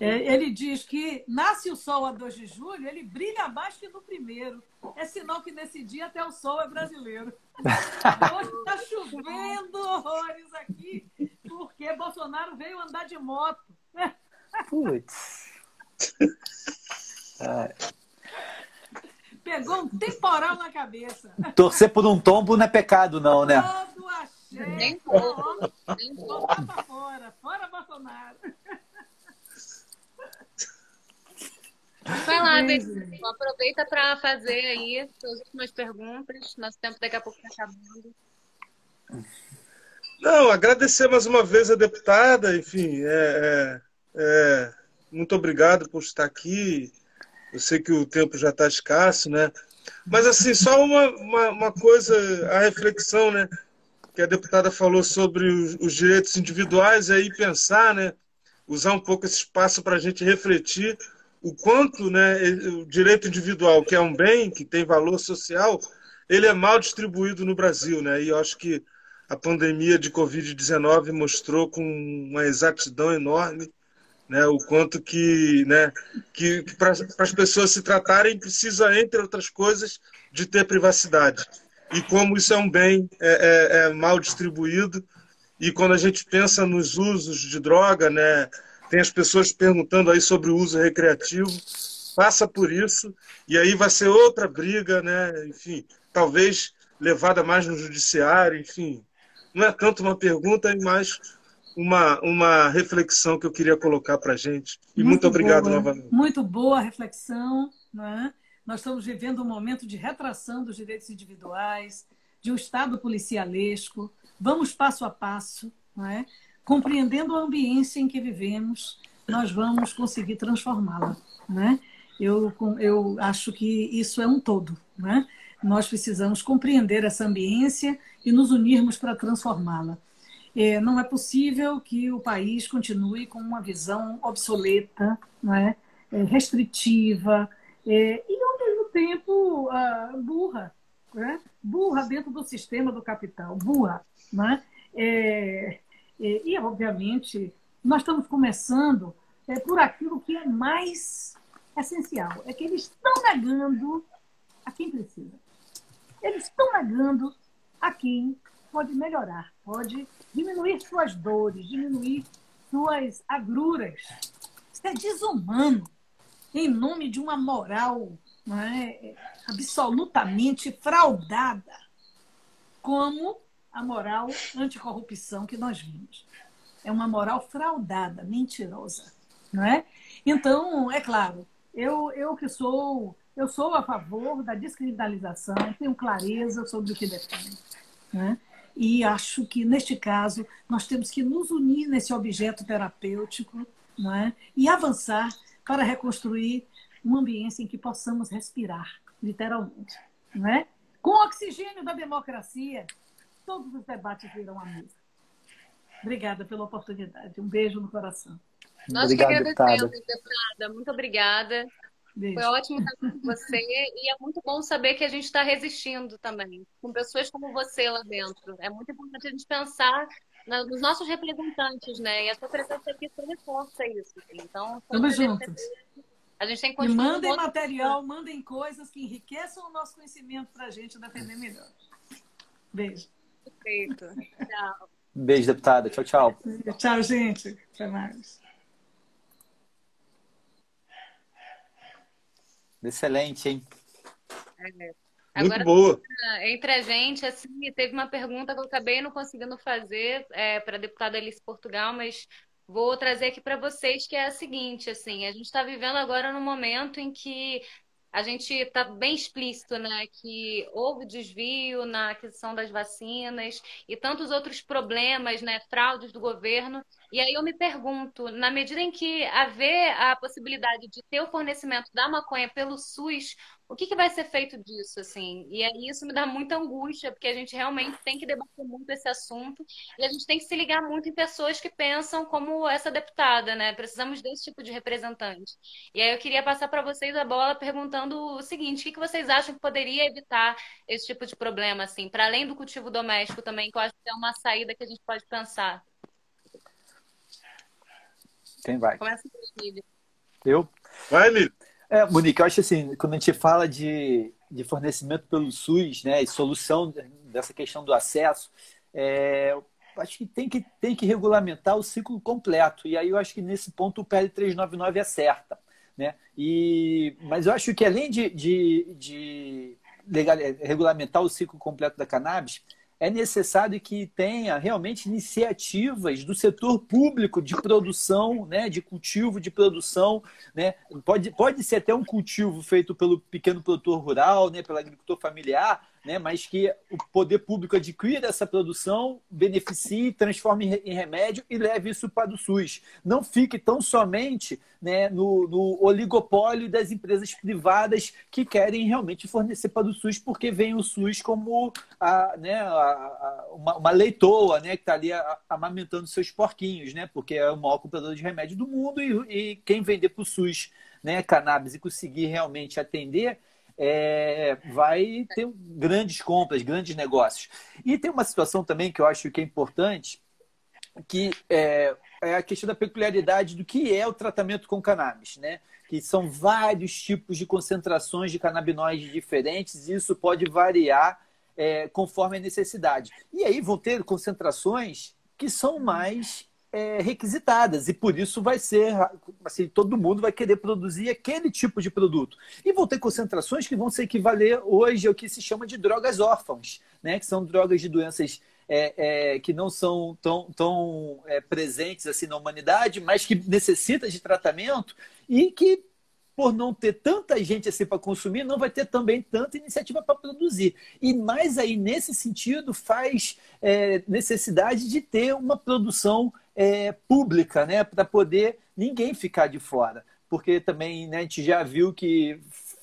É, ele diz que nasce o sol a 2 de julho, ele brilha mais que no primeiro. É sinal que nesse dia até o sol é brasileiro. [LAUGHS] Hoje está chovendo horrores aqui, porque Bolsonaro veio andar de moto. Putz. [LAUGHS] Pegou um temporal na cabeça. Torcer por um tombo não é pecado, não, né? Todo axé. Nem Ó, Botar pra fora. Fora Bolsonaro. Vai lá, Betinho. Aproveita para fazer aí suas últimas perguntas. Nosso tempo daqui a pouco está acabando. Não, agradecer mais uma vez a deputada, enfim, é, é, é, muito obrigado por estar aqui. Eu sei que o tempo já está escasso, né? Mas, assim, só uma, uma, uma coisa, a reflexão, né? Que a deputada falou sobre os, os direitos individuais, e aí pensar, né? Usar um pouco esse espaço para a gente refletir o quanto né, o direito individual, que é um bem, que tem valor social, ele é mal distribuído no Brasil, né? E eu acho que a pandemia de Covid-19 mostrou com uma exatidão enorme né, o quanto que, né, que, para as pessoas se tratarem precisa, entre outras coisas, de ter privacidade. E como isso é um bem é, é, é mal distribuído, e quando a gente pensa nos usos de droga, né, tem as pessoas perguntando aí sobre o uso recreativo, passa por isso, e aí vai ser outra briga, né, enfim, talvez levada mais no judiciário, enfim. Não é tanto uma pergunta, mais uma, uma reflexão que eu queria colocar para a gente. E muito, obrigado boa, novamente. Muito boa reflexão. Né? Nós estamos vivendo um momento de retração dos direitos individuais, de um Estado policialesco. Vamos passo a passo, não é? compreendendo a ambiência em que vivemos, nós vamos conseguir transformá-la. Né? Eu, eu acho que isso é um todo. Né? Nós precisamos compreender essa ambiência e nos unirmos para transformá-la. É, não é possível que o país continue com uma visão obsoleta, não é? É, restritiva é, e, ao mesmo tempo, ah, burra. Né? Burra dentro do sistema do capital, burra. Né? E, obviamente, nós estamos começando por aquilo que é mais essencial: é que eles estão negando a quem precisa. Eles estão negando a quem pode melhorar, pode diminuir suas dores, diminuir suas agruras. Isso é desumano, em nome de uma moral não é, absolutamente fraudada, como a moral anticorrupção que nós vimos. É uma moral fraudada, mentirosa. Não é? Então, é claro, eu, eu que sou, eu sou a favor da descriminalização, tenho clareza sobre o que defendo. Né? E acho que, neste caso, nós temos que nos unir nesse objeto terapêutico não é? e avançar para reconstruir um ambiente em que possamos respirar, literalmente. Não é? Com o oxigênio da democracia, todos os debates virão à mesa. Obrigada pela oportunidade. Um beijo no coração. Nós Obrigado, que agradecemos, deputada. deputada. Muito obrigada. Beijo. Foi ótimo estar com você e é muito bom saber que a gente está resistindo também, com pessoas como você lá dentro. É muito importante a gente pensar na- nos nossos representantes, né? E a sua presença aqui só reforça isso. assim. Então, um Tamo juntos. a gente tem que E continuar mandem outro- material, mandem coisas que enriqueçam o nosso conhecimento para a gente defender melhor. Beijo. Perfeito. Tchau. Beijo, deputada. Tchau, tchau. Tchau, gente. Até mais. Excelente, hein? Muito Agora, boa. entre a gente, assim, teve uma pergunta que eu acabei não conseguindo fazer para a deputada Alice Portugal, mas vou trazer aqui para vocês, que é a seguinte, assim, a gente está vivendo agora num momento em que a gente está bem explícito, né, que houve desvio na aquisição das vacinas e tantos outros problemas, né, fraudes do governo. E aí eu me pergunto, na medida em que haver a possibilidade de ter o fornecimento da maconha pelo SUS, o que que vai ser feito disso, assim? E aí isso me dá muita angústia, porque a gente realmente tem que debater muito esse assunto e a gente tem que se ligar muito em pessoas que pensam como essa deputada, né? Precisamos desse tipo de representante. E aí eu queria passar para vocês a bola perguntando o seguinte: o que que vocês acham que poderia evitar esse tipo de problema, assim, para além do cultivo doméstico também, que eu acho que é uma saída que a gente pode pensar. Quem vai? Começa com o Eu? Vai, Emílio. É, Monique, eu acho assim, quando a gente fala de, de fornecimento pelo SUS, né, e solução dessa questão do acesso, é, acho que tem, que tem que regulamentar o ciclo completo. E aí eu acho que nesse ponto o PL 399 acerta. Né? E, mas eu acho que além de, de, de legal, regulamentar o ciclo completo da cannabis, é necessário que tenha realmente iniciativas do setor público de produção, né, de cultivo, de produção. Né? Pode, pode ser até um cultivo feito pelo pequeno produtor rural, né, pelo agricultor familiar, né, mas que o poder público adquira essa produção, beneficie, transforme em remédio e leve isso para o SUS. Não fique tão somente né, no, no, oligopólio das empresas privadas que querem realmente fornecer para o SUS, porque vem o SUS como a, né, a, a, uma, uma, leitoa né, que está ali amamentando seus porquinhos, né, porque é o maior comprador de remédio do mundo e, e quem vender para o SUS né, cannabis e conseguir realmente atender é, vai ter grandes compras, grandes negócios. E tem uma situação também que eu acho que é importante, que é, é a questão da peculiaridade do que é o tratamento com cannabis, né? Que são vários tipos de concentrações de canabinoides diferentes, e isso pode variar é, conforme a necessidade. E aí vão ter concentrações que são mais é, requisitadas. E por isso vai ser assim todo mundo vai querer produzir aquele tipo de produto. E vão ter concentrações que vão se equivaler hoje ao que se chama de drogas órfãs né? Que são drogas de doenças é, é, que não são tão, tão é, presentes assim na humanidade mas que necessitam de tratamento e que por não ter tanta gente assim para consumir, não vai ter também tanta iniciativa para produzir. E mais aí, nesse sentido, faz é, necessidade de ter uma produção é, pública, né? Para poder ninguém ficar de fora. Porque também né, a gente já viu que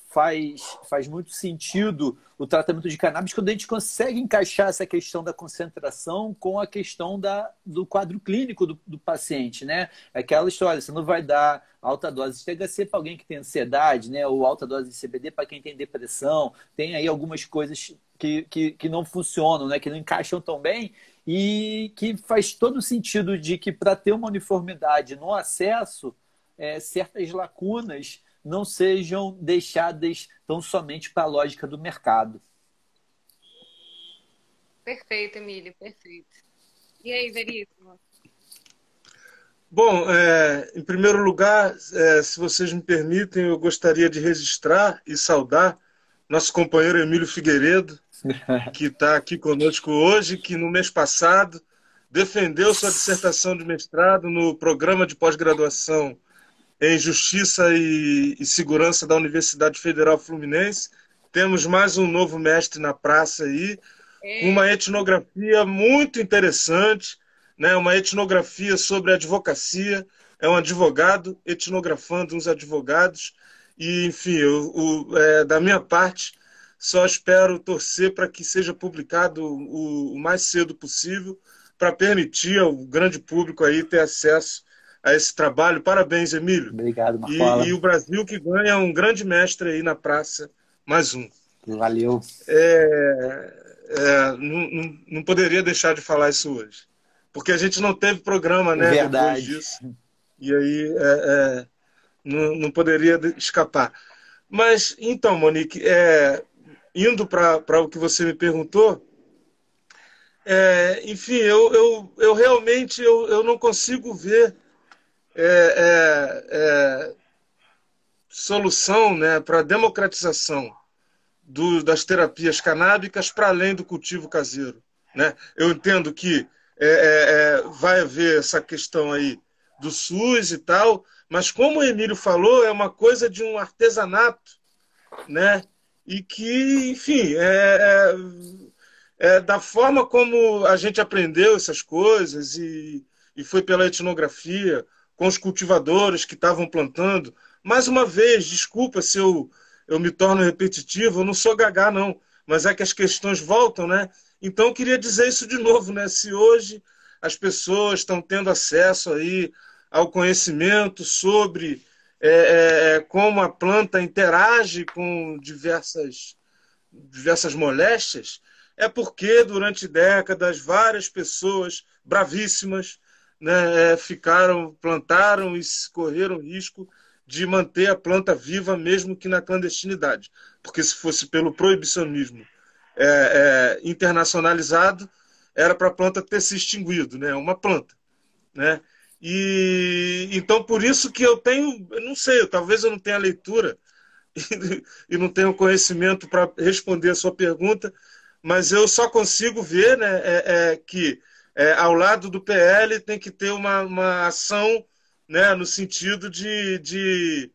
faz, faz muito sentido o tratamento de cannabis quando a gente consegue encaixar essa questão da concentração com a questão da, do quadro clínico do, do paciente, né? Aquela história, você não vai dar alta dose de THC para alguém que tem ansiedade, né? Ou alta dose de CBD para quem tem depressão. Tem aí algumas coisas que, que, que não funcionam, né? Que não encaixam tão bem e que faz todo sentido de que para ter uma uniformidade no acesso, é, certas lacunas não sejam deixadas tão somente para a lógica do mercado. Perfeito, Emílio, perfeito. E aí, Veríssimo? Bom, é, em primeiro lugar, é, se vocês me permitem, eu gostaria de registrar e saudar nosso companheiro Emílio Figueiredo, [LAUGHS] que está aqui conosco hoje, que no mês passado defendeu sua dissertação de mestrado no programa de pós-graduação em Justiça e, e, Segurança da Universidade Federal Fluminense. Temos mais um novo mestre na praça aí, com uma etnografia muito interessante, né? uma etnografia sobre advocacia. É um advogado etnografando uns advogados. E, enfim, eu, o, é, da minha parte, só espero torcer para que seja publicado o, o mais cedo possível, para permitir ao grande público aí ter acesso a esse trabalho. Parabéns, Emílio. Obrigado, Marcola. E, e o Brasil que ganha um grande mestre aí na praça, mais um. Valeu. É, é, não, não, poderia deixar de falar isso hoje. Porque a gente não teve programa, né? Verdade. Depois disso. E aí é, é não, não poderia escapar. Mas, então, Monique, é, indo para o que você me perguntou, é, enfim, eu, eu, eu realmente eu, eu não consigo ver é, é, é, solução né, para a democratização do, das terapias canábicas para além do cultivo caseiro. Né? Eu entendo que é, é, vai haver essa questão aí do SUS e tal, mas como o Emílio falou, é uma coisa de um artesanato, né? E que, enfim, é, é da forma como a gente aprendeu essas coisas e, e foi pela etnografia, com os cultivadores que estavam plantando. Mais uma vez, desculpa se eu, eu me torno repetitivo, eu não sou gagá, não, mas é que as questões voltam, né? Então, eu queria dizer isso de novo, né? Se hoje as pessoas estão tendo acesso aí ao conhecimento sobre é, é, é como a planta interage com diversas, diversas moléstias, é porque durante décadas várias pessoas bravíssimas né, é, ficaram, plantaram e correram risco de manter a planta viva, mesmo que na clandestinidade. Porque se fosse pelo proibicionismo é, é, internacionalizado, era para a planta ter se extinguido, né? Uma planta, né? E então por isso que eu tenho, eu não sei, talvez eu não tenha leitura [LAUGHS] e, não tenha conhecimento para responder a sua pergunta, mas eu só consigo ver, né, é, é que é, ao lado do PL tem que ter uma, uma ação, né, no sentido de, de,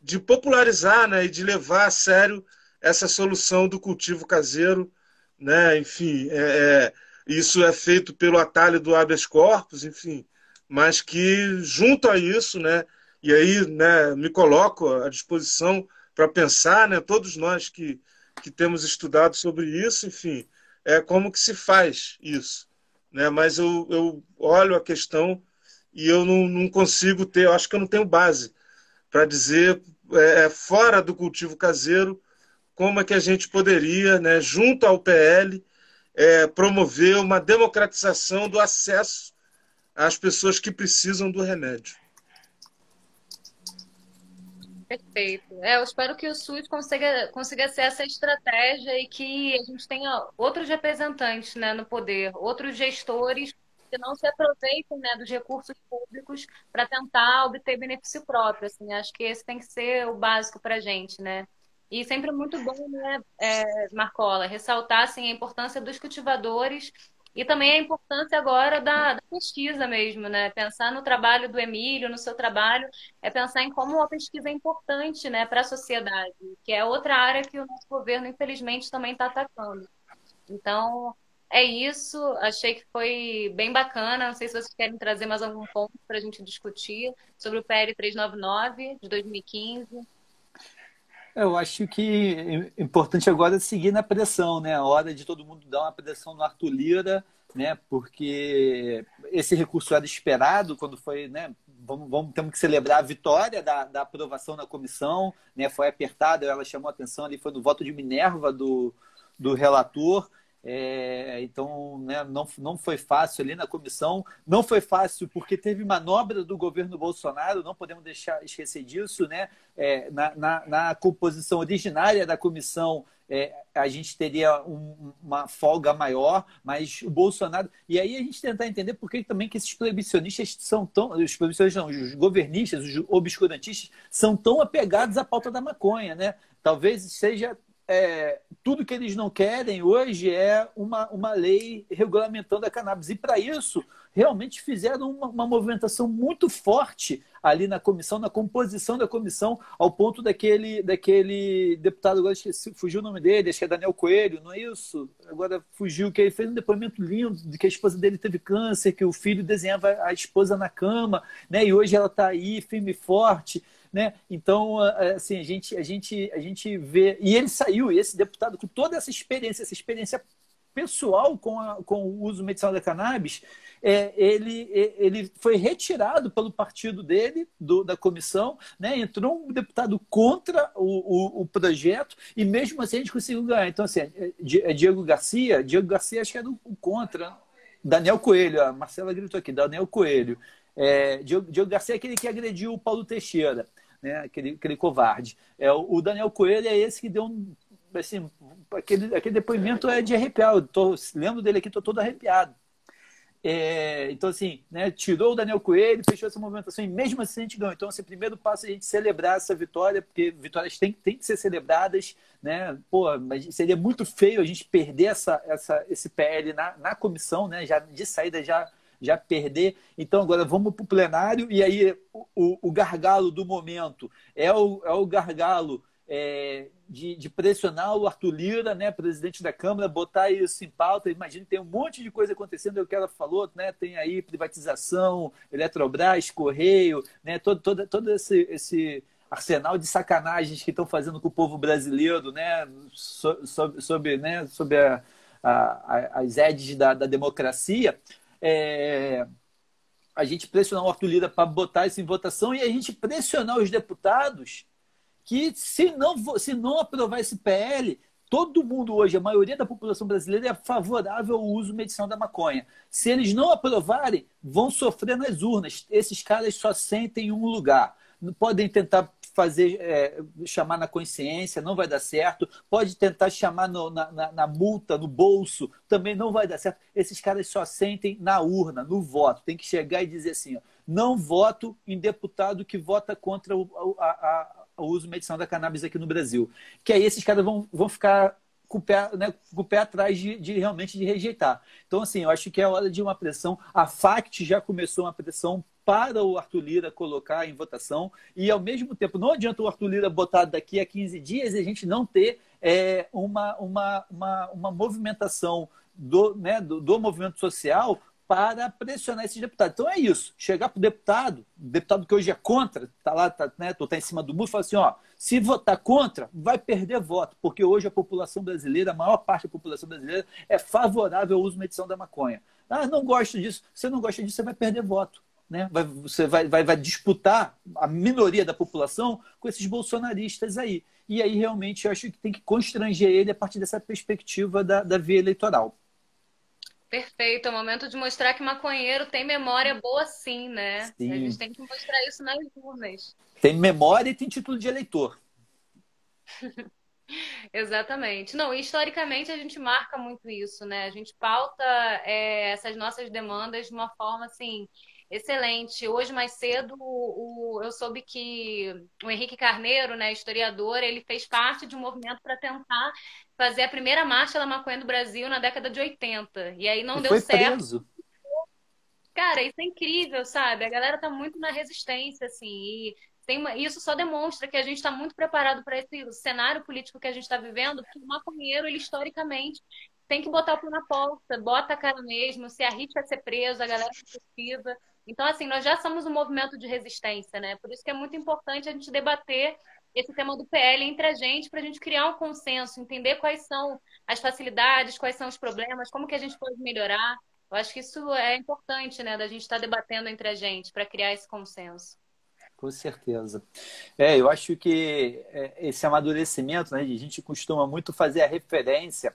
de popularizar, né, e de levar a sério essa solução do cultivo caseiro, né, enfim, é, é isso é feito pelo atalho do habeas corpus, enfim, mas que junto a isso, né, e aí, né, me coloco à disposição para pensar, né, todos nós que, que temos estudado sobre isso, enfim, é como que se faz isso, né? Mas eu, eu olho a questão e eu não, não consigo ter, eu acho que eu não tenho base para dizer é, é, fora do cultivo caseiro como é que a gente poderia, né, junto ao PL, é, promover uma democratização do acesso às pessoas que precisam do remédio. Perfeito. É, eu espero que o SUS consiga, consiga ser essa estratégia e que a gente tenha outros representantes né, no poder, outros gestores que não se aproveitem né, dos recursos públicos para tentar obter benefício próprio. Assim, acho que esse tem que ser o básico para a gente, né? E sempre muito bom, né, é, Marcola, ressaltar assim, a importância dos cultivadores e também a importância agora da, da, pesquisa mesmo, né? Pensar no trabalho do Emílio, no seu trabalho, é pensar em como a pesquisa é importante né, para a sociedade, que é outra área que o nosso governo, infelizmente, também está atacando. Então, é isso. Achei que foi bem bacana. Não sei se vocês querem trazer mais algum ponto para a gente discutir sobre o PL 399 de 2015. Eu acho que é importante agora seguir na pressão, né? A hora de todo mundo dar uma pressão no Arthur Lira, né? Porque esse recurso era esperado quando foi, né? Vamos, vamos temos que celebrar a vitória da, da aprovação na comissão, né? Foi apertada, ela chamou a atenção ali, foi no voto de Minerva do, do relator. É, então, né, não, não foi fácil ali na comissão, não foi fácil porque teve manobra do governo Bolsonaro, não podemos deixar esquecer disso, né? É, na, na, na, composição originária da comissão, é, a gente teria um, uma folga maior, mas o Bolsonaro. E aí a gente tentar entender por que também que esses proibicionistas são tão. Os proibicionistas não, os governistas, os obscurantistas, são tão apegados à pauta da maconha, né? Talvez seja é, tudo que eles não querem hoje é uma, uma lei regulamentando a cannabis. E para isso, realmente fizeram uma, uma, movimentação muito forte ali na comissão, na composição da comissão, ao ponto daquele, daquele deputado, agora esqueci, fugiu o nome dele, acho que é Daniel Coelho, não é isso? Agora fugiu, que ele fez um depoimento lindo de que a esposa dele teve câncer, que o filho desenhava a esposa na cama, né? e hoje ela está aí, firme e forte. Né? Então, assim, a gente, a, gente, a gente vê. E ele saiu, esse deputado, com toda essa experiência, essa experiência pessoal com, a, com o uso medicinal da cannabis, é, ele, ele foi retirado pelo partido dele, do, da comissão, né? entrou um deputado contra o, o, o, projeto e mesmo assim a gente conseguiu ganhar. Então, assim, é, é Diego Garcia, Diego Garcia acho que era o, contra. Daniel Coelho, a Marcela gritou aqui, Daniel Coelho. É, Diego, Diego Garcia é aquele que agrediu o Paulo Teixeira né? aquele, aquele covarde. É, o Daniel Coelho é esse que deu um. Assim, aquele, aquele depoimento é de arrepiar. Eu tô, lembro dele aqui, estou todo arrepiado. É, então, assim, né, tirou o Daniel Coelho, fechou essa movimentação e mesmo assim a gente ganhou. Então, assim, primeiro passo é a gente celebrar essa vitória, porque vitórias têm, têm que ser celebradas, né? Pô, mas seria muito feio a gente perder essa, essa, esse PL na, na comissão, né? Já de saída já já perder. Então, agora vamos para o plenário, e aí o, o, gargalo do momento é o, é o gargalo é, de, de, pressionar o Arthur Lira, né, presidente da Câmara, botar isso em pauta. Imagina, tem um monte de coisa acontecendo, é o que ela falou, né, tem aí privatização, Eletrobras, Correio, né, todo, todo, todo esse, esse arsenal de sacanagens que estão fazendo com o povo brasileiro, né, sob, sob, né, sob a, a, as edges da, da democracia é, a gente pressionar o Arthur Lira para botar isso em votação e a gente pressionar os deputados que, se não, se não aprovar esse PL, todo mundo hoje, a maioria da população brasileira é favorável ao uso medicinal da maconha. Se eles não aprovarem, vão sofrer nas urnas. Esses caras só sentem em um lugar. Podem tentar fazer é, chamar na consciência, não vai dar certo. Pode tentar chamar no, na, na, na, multa, no bolso, também não vai dar certo. Esses caras só sentem na urna, no voto. Tem que chegar e dizer assim: ó, não voto em deputado que vota contra o, a, a, o uso medicinal da cannabis aqui no Brasil. Que aí esses caras vão, vão ficar com o pé, né, com o pé atrás de, de, realmente de rejeitar. Então, assim, eu acho que é hora de uma pressão. A FACT já começou uma pressão para o Arthur Lira colocar em votação e, ao mesmo tempo, não adianta o Arthur Lira botar daqui a 15 dias e a gente não ter é, uma, uma, uma, uma movimentação do, né, do, do movimento social para pressionar esses deputados. Então é isso. Chegar para o deputado, deputado que hoje é contra, está lá, está né, tá em cima do muro, fala assim: ó, se votar contra, vai perder voto, porque hoje a população brasileira, a maior parte da população brasileira, é favorável ao uso medição da maconha. Ah, não gosto disso. Se não gosta disso, você vai perder voto né? Vai, você vai, vai, vai disputar a minoria da população com esses bolsonaristas aí. E aí realmente eu acho que tem que constranger ele a partir dessa perspectiva da, da via eleitoral. Perfeito, é o momento de mostrar que maconheiro tem memória boa sim, né? Sim. A gente tem que mostrar isso nas urnas. Tem memória e tem título de eleitor. [LAUGHS] Exatamente. Não, historicamente a gente marca muito isso, né? A gente pauta é, essas nossas demandas de uma forma assim Excelente. Hoje, mais cedo, o, o, eu soube que o Henrique Carneiro, né, historiador, ele fez parte de um movimento para tentar fazer a primeira marcha da maconha do Brasil na década de 80. E aí não e deu foi certo. Preso. Cara, isso é incrível, sabe? A galera tá muito na resistência, assim. E tem uma... isso só demonstra que a gente está muito preparado para esse cenário político que a gente está vivendo, porque o maconheiro, ele historicamente tem que botar o pé na porta, bota a cara mesmo, se arrisca a ser preso, a galera precisa. Então, assim, nós já somos um movimento de resistência, né? Por isso que é muito importante a gente debater esse tema do PL entre a gente, para a gente criar um consenso, entender quais são as facilidades, quais são os problemas, como que a gente pode melhorar. Eu acho que isso é importante, né, da gente estar debatendo entre a gente para criar esse consenso. Com certeza. É, eu acho que é, esse amadurecimento, né, a gente costuma muito fazer a referência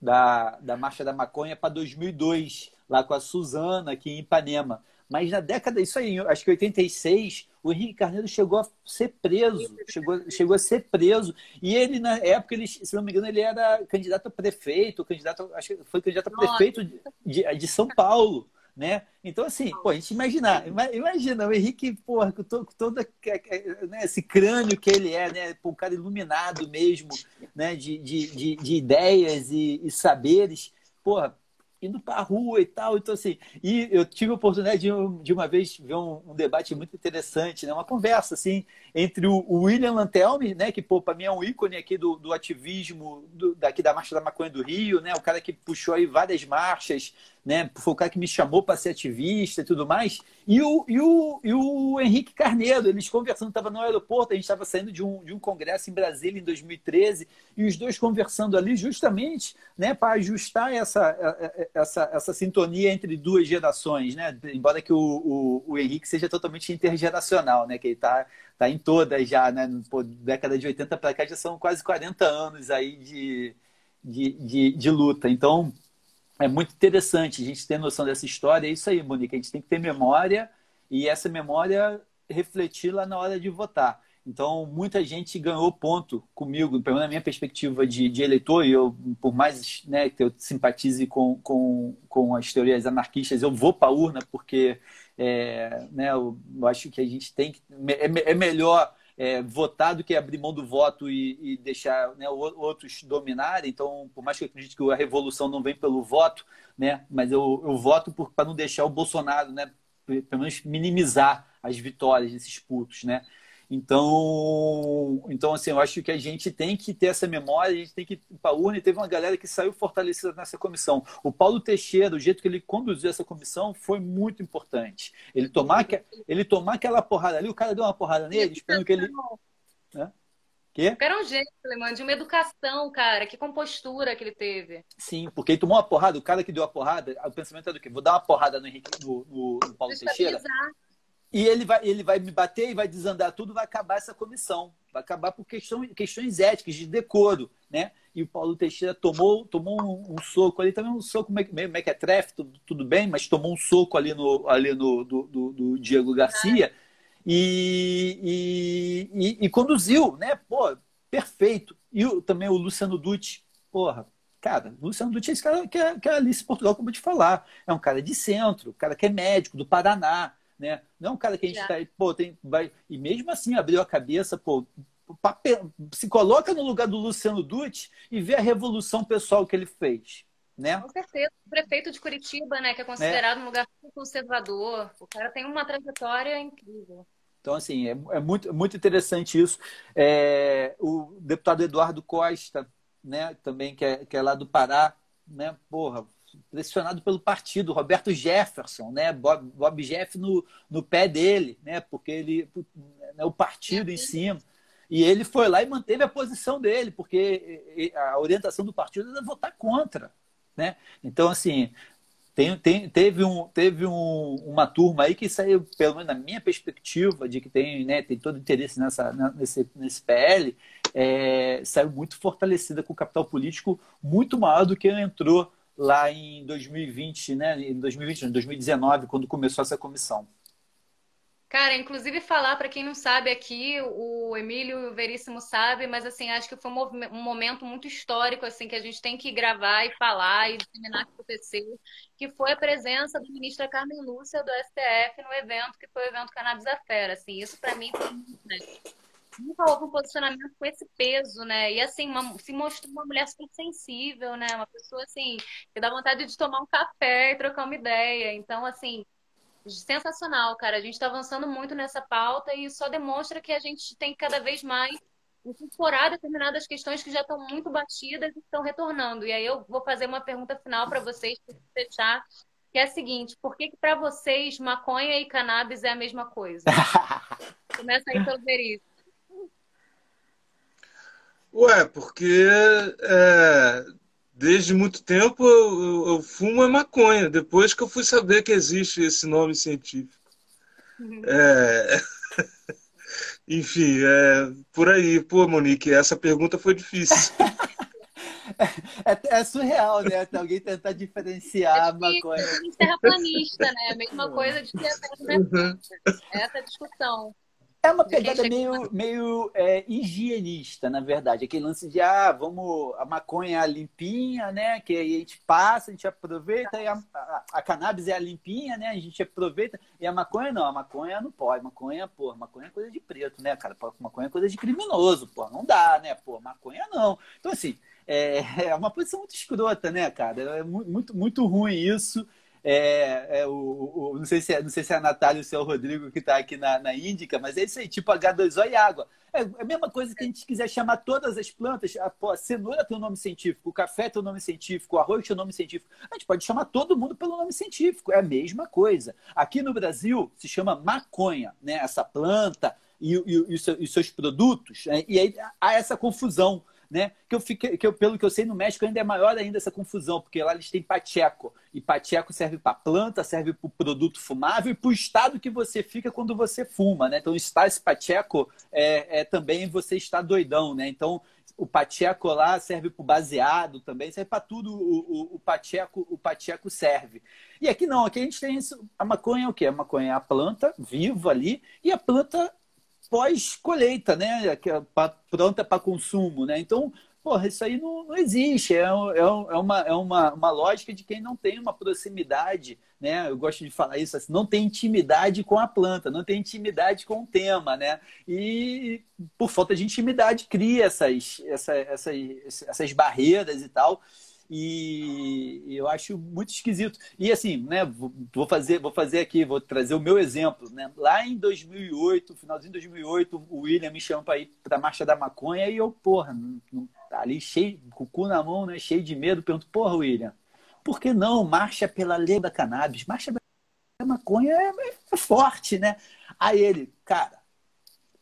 da, da Marcha da Maconha para 2002, lá com a Suzana, aqui em Ipanema. Mas na década, isso aí, acho que 86, o Henrique Carneiro chegou a ser preso. Chegou, chegou a ser preso. E ele, na época, ele, se não me engano, ele era candidato a prefeito, candidato, acho que foi candidato a prefeito de, de, São Paulo. Né? Então, assim, pô, a gente imaginar, imagina o Henrique, porra, com todo, todo né, esse crânio que ele é, né? Um cara iluminado mesmo, né? De, de, de, de ideias e, e saberes, porra, indo para a rua e tal. Então, assim, e eu tive a oportunidade de, de uma vez ver um, um, debate muito interessante, né? uma conversa, assim, entre o, o William Lantelme, né? Que, para mim é um ícone aqui do, do ativismo do, daqui da Marcha da Maconha do Rio, né? O cara que puxou aí várias marchas, né? Foi o cara que me chamou para ser ativista e tudo mais. E o, e o, e o Henrique Carneiro, eles conversando, estava no aeroporto, a gente estava saindo de um, de um congresso em Brasília em 2013, e os dois conversando ali justamente né, para ajustar essa, essa, essa sintonia entre duas gerações, né? Embora que o, o, o Henrique seja totalmente intergeracional, né? Que ele está tá em todas já, né? Pô, década de 80 para cá já são quase 40 anos aí de, de, de, de luta. Então, é muito interessante a gente ter noção dessa história. É isso aí, Monique. A gente tem que ter memória e essa memória refletir lá na hora de votar. Então, muita gente ganhou ponto comigo, na minha perspectiva de, de eleitor, e eu, por mais né, que eu simpatize com, com, com as teorias anarquistas, eu vou para a urna porque é, né, eu, acho que a gente tem que. É, é melhor é, votar do que abrir mão do voto e, e deixar né, outros dominarem. Então, por mais que eu acredite que a revolução não vem pelo voto, né, mas eu, eu voto para não deixar o Bolsonaro, né, pelo menos minimizar as vitórias desses putos, né? Então, então, assim, eu acho que a gente tem que ter essa memória, a gente tem que para a urna. E teve uma galera que saiu fortalecida nessa comissão. O Paulo Teixeira, o jeito que ele conduziu essa comissão foi muito importante. Ele tomar, ele tomar aquela porrada ali, o cara deu uma porrada nele, esperando que ele. Né? Quê? Era um jeito, Alemão, de uma educação, cara. Que compostura que ele teve. Sim, porque ele tomou uma porrada, o cara que deu a porrada, o pensamento é do quê? Vou dar uma porrada no Henrique, no, no, no Paulo Teixeira e ele vai, ele vai me bater e vai desandar tudo, vai acabar essa comissão. Vai acabar por questão, questões éticas, de decoro, né? E o Paulo Teixeira tomou, tomou um, um soco ali, também um soco meio mequetrefe, tudo, tudo bem, mas tomou um soco ali no, ali no do, do, do Diego Garcia e, e, e, e, conduziu, né? Pô, perfeito. E o, também o Luciano Dutti, porra, cara, Luciano Dutti é esse cara que é, que é Alice Portugal, como eu te falar. É um cara de centro, um cara que é médico, do Paraná né? Não é um cara que a gente está, pô, tem, vai, e mesmo assim abriu a cabeça, pô, papel, se coloca no lugar do Luciano Dutti e vê a revolução pessoal que ele fez. Né? Com certeza. O prefeito de Curitiba, né, que é considerado é. um lugar conservador, o cara tem uma trajetória incrível. Então, assim, é, é muito, muito interessante isso. É, o deputado Eduardo Costa, né, também, que é, que é lá do Pará, né, porra, pressionado pelo partido, Roberto Jefferson, né? Bob, Bob Jeff no, no pé dele, né? Porque ele né, o partido em cima. E ele foi lá e manteve a posição dele, porque a orientação do partido era votar contra, né? Então assim, tem, tem, teve um, teve um, uma turma aí que saiu, pelo menos na minha perspectiva, de que tem, né, tem todo interesse nessa, nesse, nesse PL, é, saiu muito fortalecida com o capital político, muito maior do que entrou lá em 2020, né? Em 2020, em 2019, quando começou essa comissão. Cara, inclusive falar para quem não sabe aqui, o Emílio o Veríssimo sabe, mas assim, acho que foi um momento muito histórico assim que a gente tem que gravar e falar e disseminar o que aconteceu, que foi a presença da ministra Carmen Lúcia do STF no evento que foi o evento Cannabis Afera, assim, isso para mim foi muito, né? Nunca houve um posicionamento com esse peso, né? E assim, uma, se mostrou uma mulher super sensível, né? Uma pessoa assim, que dá vontade de tomar um café e trocar uma ideia. Então, assim, sensacional, cara. A gente está avançando muito nessa pauta e só demonstra que a gente tem cada vez mais incorporar determinadas questões que já estão muito batidas e estão retornando. E aí eu vou fazer uma pergunta final para vocês, para fechar, que é a seguinte: por que, que para vocês maconha e cannabis é a mesma coisa? [LAUGHS] Começa aí pelo Veríssimo. Ué, porque é, desde muito tempo eu, eu, fumo a maconha, depois que eu fui saber que existe esse nome científico. Uhum. É, [LAUGHS] enfim, é, por aí. Pô, Monique, essa pergunta foi difícil. [LAUGHS] É, é, surreal, né? Alguém tentar diferenciar a maconha. Terraplanista, né? A mesma [LAUGHS] coisa de que a terra uhum. Essa discussão. É uma pegada meio, meio é, higienista, na verdade. Aquele lance de, ah, vamos, a maconha é a limpinha, né? Que aí a gente passa, a gente aproveita, e a, a, a, cannabis é a limpinha, né? A gente aproveita. E a maconha não, a maconha não pode. Maconha, pô, maconha é coisa de preto, né, cara? Maconha é coisa de criminoso, pô, não dá, né? Pô, maconha não. Então, assim, é, [LAUGHS] é uma posição muito escrota, né, cara? É muito, muito ruim isso. É, é o, o, não, sei se é, não sei se é a Natália ou se é o Rodrigo que está aqui na, na Índica, mas é isso aí, tipo H2O e água. É, é a mesma coisa que a gente quiser chamar todas as plantas. A, pô, a cenoura tem um nome científico, o café tem um nome científico, o arroz tem um nome científico. A gente pode chamar todo mundo pelo nome científico, é a mesma coisa. Aqui no Brasil se chama maconha, né? essa planta e, e, e os seus produtos, né? e aí há essa confusão né? Que eu fiquei, que eu, pelo que eu sei, no México ainda é maior ainda essa confusão, porque lá eles têm pacheco. E pacheco serve para planta, serve para o produto fumável e para o estado que você fica quando você fuma, né? Então, estar esse pacheco é, é também você está doidão, né? Então, o pacheco lá serve para o baseado também, serve para tudo o, o, o, pacheco, o pacheco serve. E aqui não, aqui a gente tem isso, a maconha é o quê? A maconha é a planta viva ali e a planta pós-colheita, né? Que é pronta para consumo, né? Então, porra, isso aí não, não existe. É, é, é, uma, é uma, uma lógica de quem não tem uma proximidade, né? Eu gosto de falar isso assim, não tem intimidade com a planta, não tem intimidade com o tema, né? E por falta de intimidade cria essas, essa, essas, essas barreiras e tal. E eu acho muito esquisito. E assim, né, vou fazer, vou fazer aqui, vou trazer o meu exemplo, né? Lá em 2008, finalzinho de 2008, o William me chama para ir para a Marcha da Maconha e eu, porra, tá ali cheio, com o cu na mão, né, cheio de medo, pergunto, porra, William, por que não marcha pela lei da cannabis? Marcha da maconha é, é forte, né? Aí ele, cara,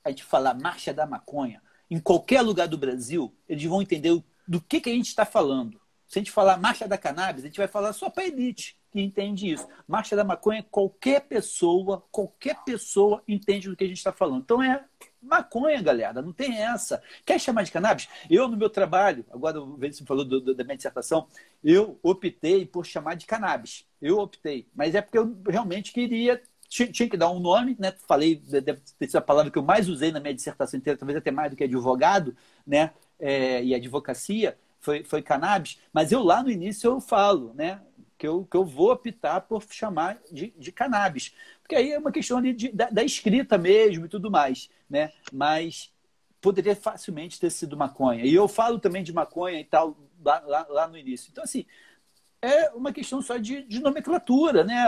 a gente falar marcha da maconha, em qualquer lugar do Brasil, eles vão entender do que, que a gente está falando se a gente falar marcha da cannabis, a gente vai falar só para elite. que entende isso. Marcha da maconha, qualquer pessoa, qualquer pessoa entende do que a gente está falando. Então é maconha, galera, não tem essa. Quer chamar de cannabis? Eu, no meu trabalho, agora o você falou do, do, da minha dissertação, eu optei por chamar de cannabis. Eu optei, mas é porque eu realmente queria tinha, que dar um nome, né? Falei, deve ter sido a palavra que eu mais usei na minha dissertação inteira, talvez até mais do que advogado, né? É, e advocacia, foi, foi cannabis. Mas eu lá no início eu falo, né? Que eu, que eu vou optar por chamar de, de cannabis. Porque aí é uma questão de, da, da, escrita mesmo e tudo mais, né? Mas poderia facilmente ter sido maconha. E eu falo também de maconha e tal lá, lá, lá no início. Então, assim, é uma questão só de, de nomenclatura, né?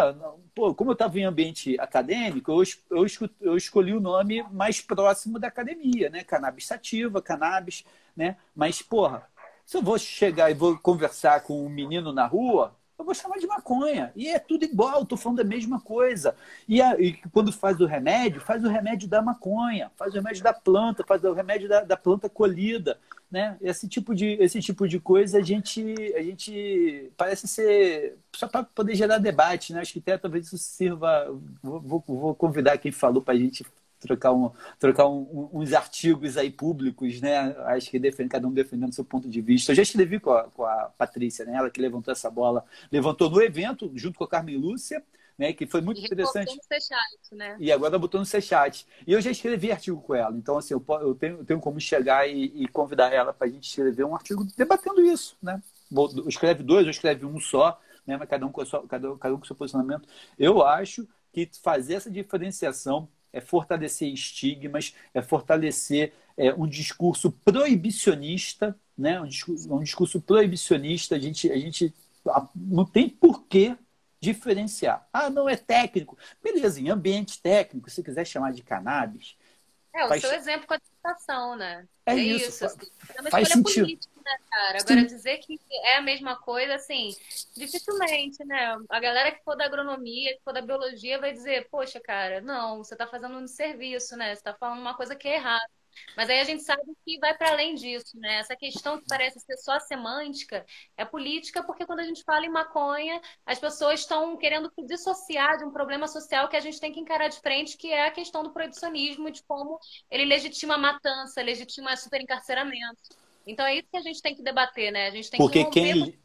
Pô, como eu estava em ambiente acadêmico, eu, eu, eu, escolhi o nome mais próximo da academia, né? Cannabis sativa, cannabis, né? Mas, porra, se eu vou chegar e vou conversar com um menino na rua, eu vou chamar de maconha. E é tudo igual, estou falando da mesma coisa. E, a, e, quando faz o remédio, faz o remédio da maconha, faz o remédio da planta, faz o remédio da, da planta colhida. Né? Esse, tipo de, esse tipo de coisa a gente, a gente parece ser só para poder gerar debate. Né? Acho que até talvez isso sirva. Vou, vou, vou convidar quem falou para a gente trocar, um, trocar um, uns artigos aí públicos, né? Acho que defende, cada um defendendo seu ponto de vista. Eu já escrevi com a, com a Patrícia, né? Ela que levantou essa bola, levantou no evento, junto com a Carmen Lúcia, né? Que foi muito e interessante. No chat, né? E agora botou no C-Chat. E eu já escrevi artigo com ela. Então, assim, eu, eu, tenho, eu tenho como chegar e, e convidar ela para a gente escrever um artigo debatendo isso, né? Escreve dois, ou escreve um só, né? Mas cada um com, sua, cada, cada um com seu posicionamento. Eu acho que fazer essa diferenciação é fortalecer estigmas, é fortalecer é, um discurso proibicionista, né? um, discurso, um discurso proibicionista. A gente, a gente não tem porquê diferenciar. Ah, não é técnico. Beleza, em ambiente técnico, se quiser chamar de cannabis. É, o faz... seu exemplo com a dissertação, né? É, é isso. isso assim. É uma faz escolha sentido. política, né, cara? Agora, Sim. dizer que é a mesma coisa, assim, dificilmente, né? A galera que for da agronomia, que for da biologia, vai dizer, poxa, cara, não, você está fazendo um serviço, né? Você está falando uma coisa que é errada. Mas aí a gente sabe que vai para além disso, né? Essa questão que parece ser só semântica é política, porque quando a gente fala em maconha, as pessoas estão querendo se dissociar de um problema social que a gente tem que encarar de frente, que é a questão do proibicionismo, de como ele legitima a matança, legitima superencarceramento. Então é isso que a gente tem que debater, né? A gente tem porque que quem,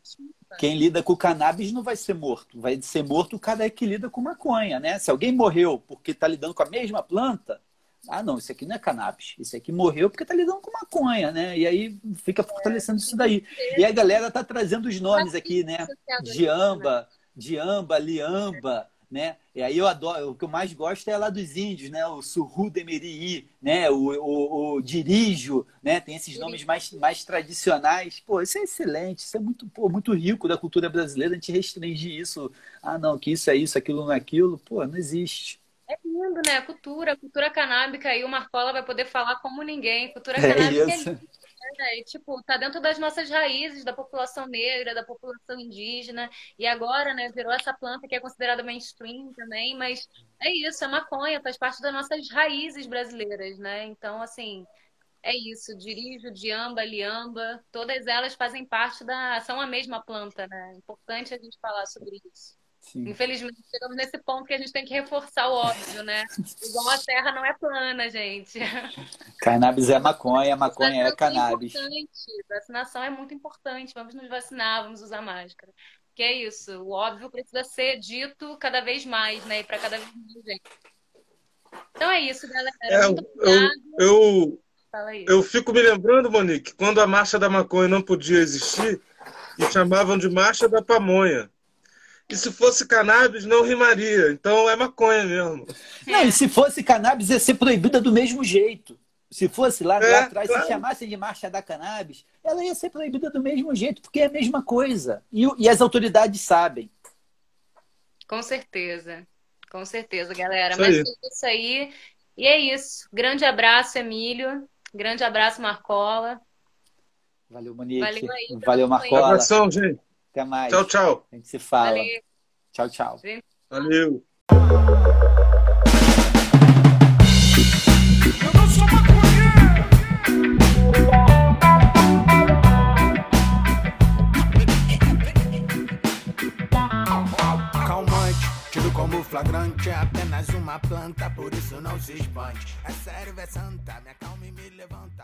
quem lida com cannabis não vai ser morto. Vai ser morto o cara que lida com maconha, né? Se alguém morreu porque está lidando com a mesma planta, ah, não, isso aqui não é cannabis. Isso aqui morreu porque tá lidando com maconha, né? E aí fica fortalecendo isso daí. E a galera tá trazendo os nomes aqui, né? Diamba, Diamba, Liamba, né? E aí eu adoro, o que eu mais gosto é lá dos índios, né? O Surru Demerií, né? O, o, o Dirijo, né? Tem esses nomes mais, mais tradicionais. Pô, isso é excelente, isso é muito, pô, muito rico da cultura brasileira. A gente restringir isso. Ah, não, que isso é isso, aquilo não é aquilo. Pô, não existe. É lindo, né? Cultura, cultura canábica, aí o Marcola vai poder falar como ninguém. Cultura [LAUGHS] é canábica é, isso. é linda. Né? E, tipo, tá dentro das nossas raízes, da população negra, da população indígena. E agora, né, virou essa planta que é considerada mainstream também, mas é isso, é maconha, faz parte das nossas raízes brasileiras, né? Então, assim, é isso, dirijo, diamba, liamba, todas elas fazem parte da. são a mesma planta, né? É importante a gente falar sobre isso. Sim. Infelizmente, chegamos nesse ponto que a gente tem que reforçar o óbvio, né? Igual a terra não é plana, gente. [LAUGHS] Cannabis é maconha, maconha é, é cannabis. É importante. Vacinação é muito importante. Vamos nos vacinar, vamos usar máscara. Que é isso. O óbvio precisa ser dito cada vez mais, né? E para cada vez mais gente. Então é isso, galera. É, eu, eu, eu fico me lembrando, Monique, quando a marcha da maconha não podia existir, e chamavam de marcha da pamonha. E se fosse cannabis, não rimaria. Então é maconha mesmo. Não, e se fosse cannabis, ia ser proibida do mesmo jeito. Se fosse lá, é, lá atrás, claro. se chamasse de marcha da cannabis, ela ia ser proibida do mesmo jeito, porque é a mesma coisa. E, e as autoridades sabem. Com certeza. Com certeza, galera. Isso Mas aí. é isso aí. E é isso. Grande abraço, Emílio. Grande abraço, Marcola. Valeu, Monique. Valeu, aí, Valeu Marcola. Abração, gente. Até mais. Tchau, tchau. A gente se fala. Valeu. Tchau, tchau. Valeu. Eu como flagrante. É apenas uma planta, por isso não se espante. É sério, é santa, me acalma e me levanta.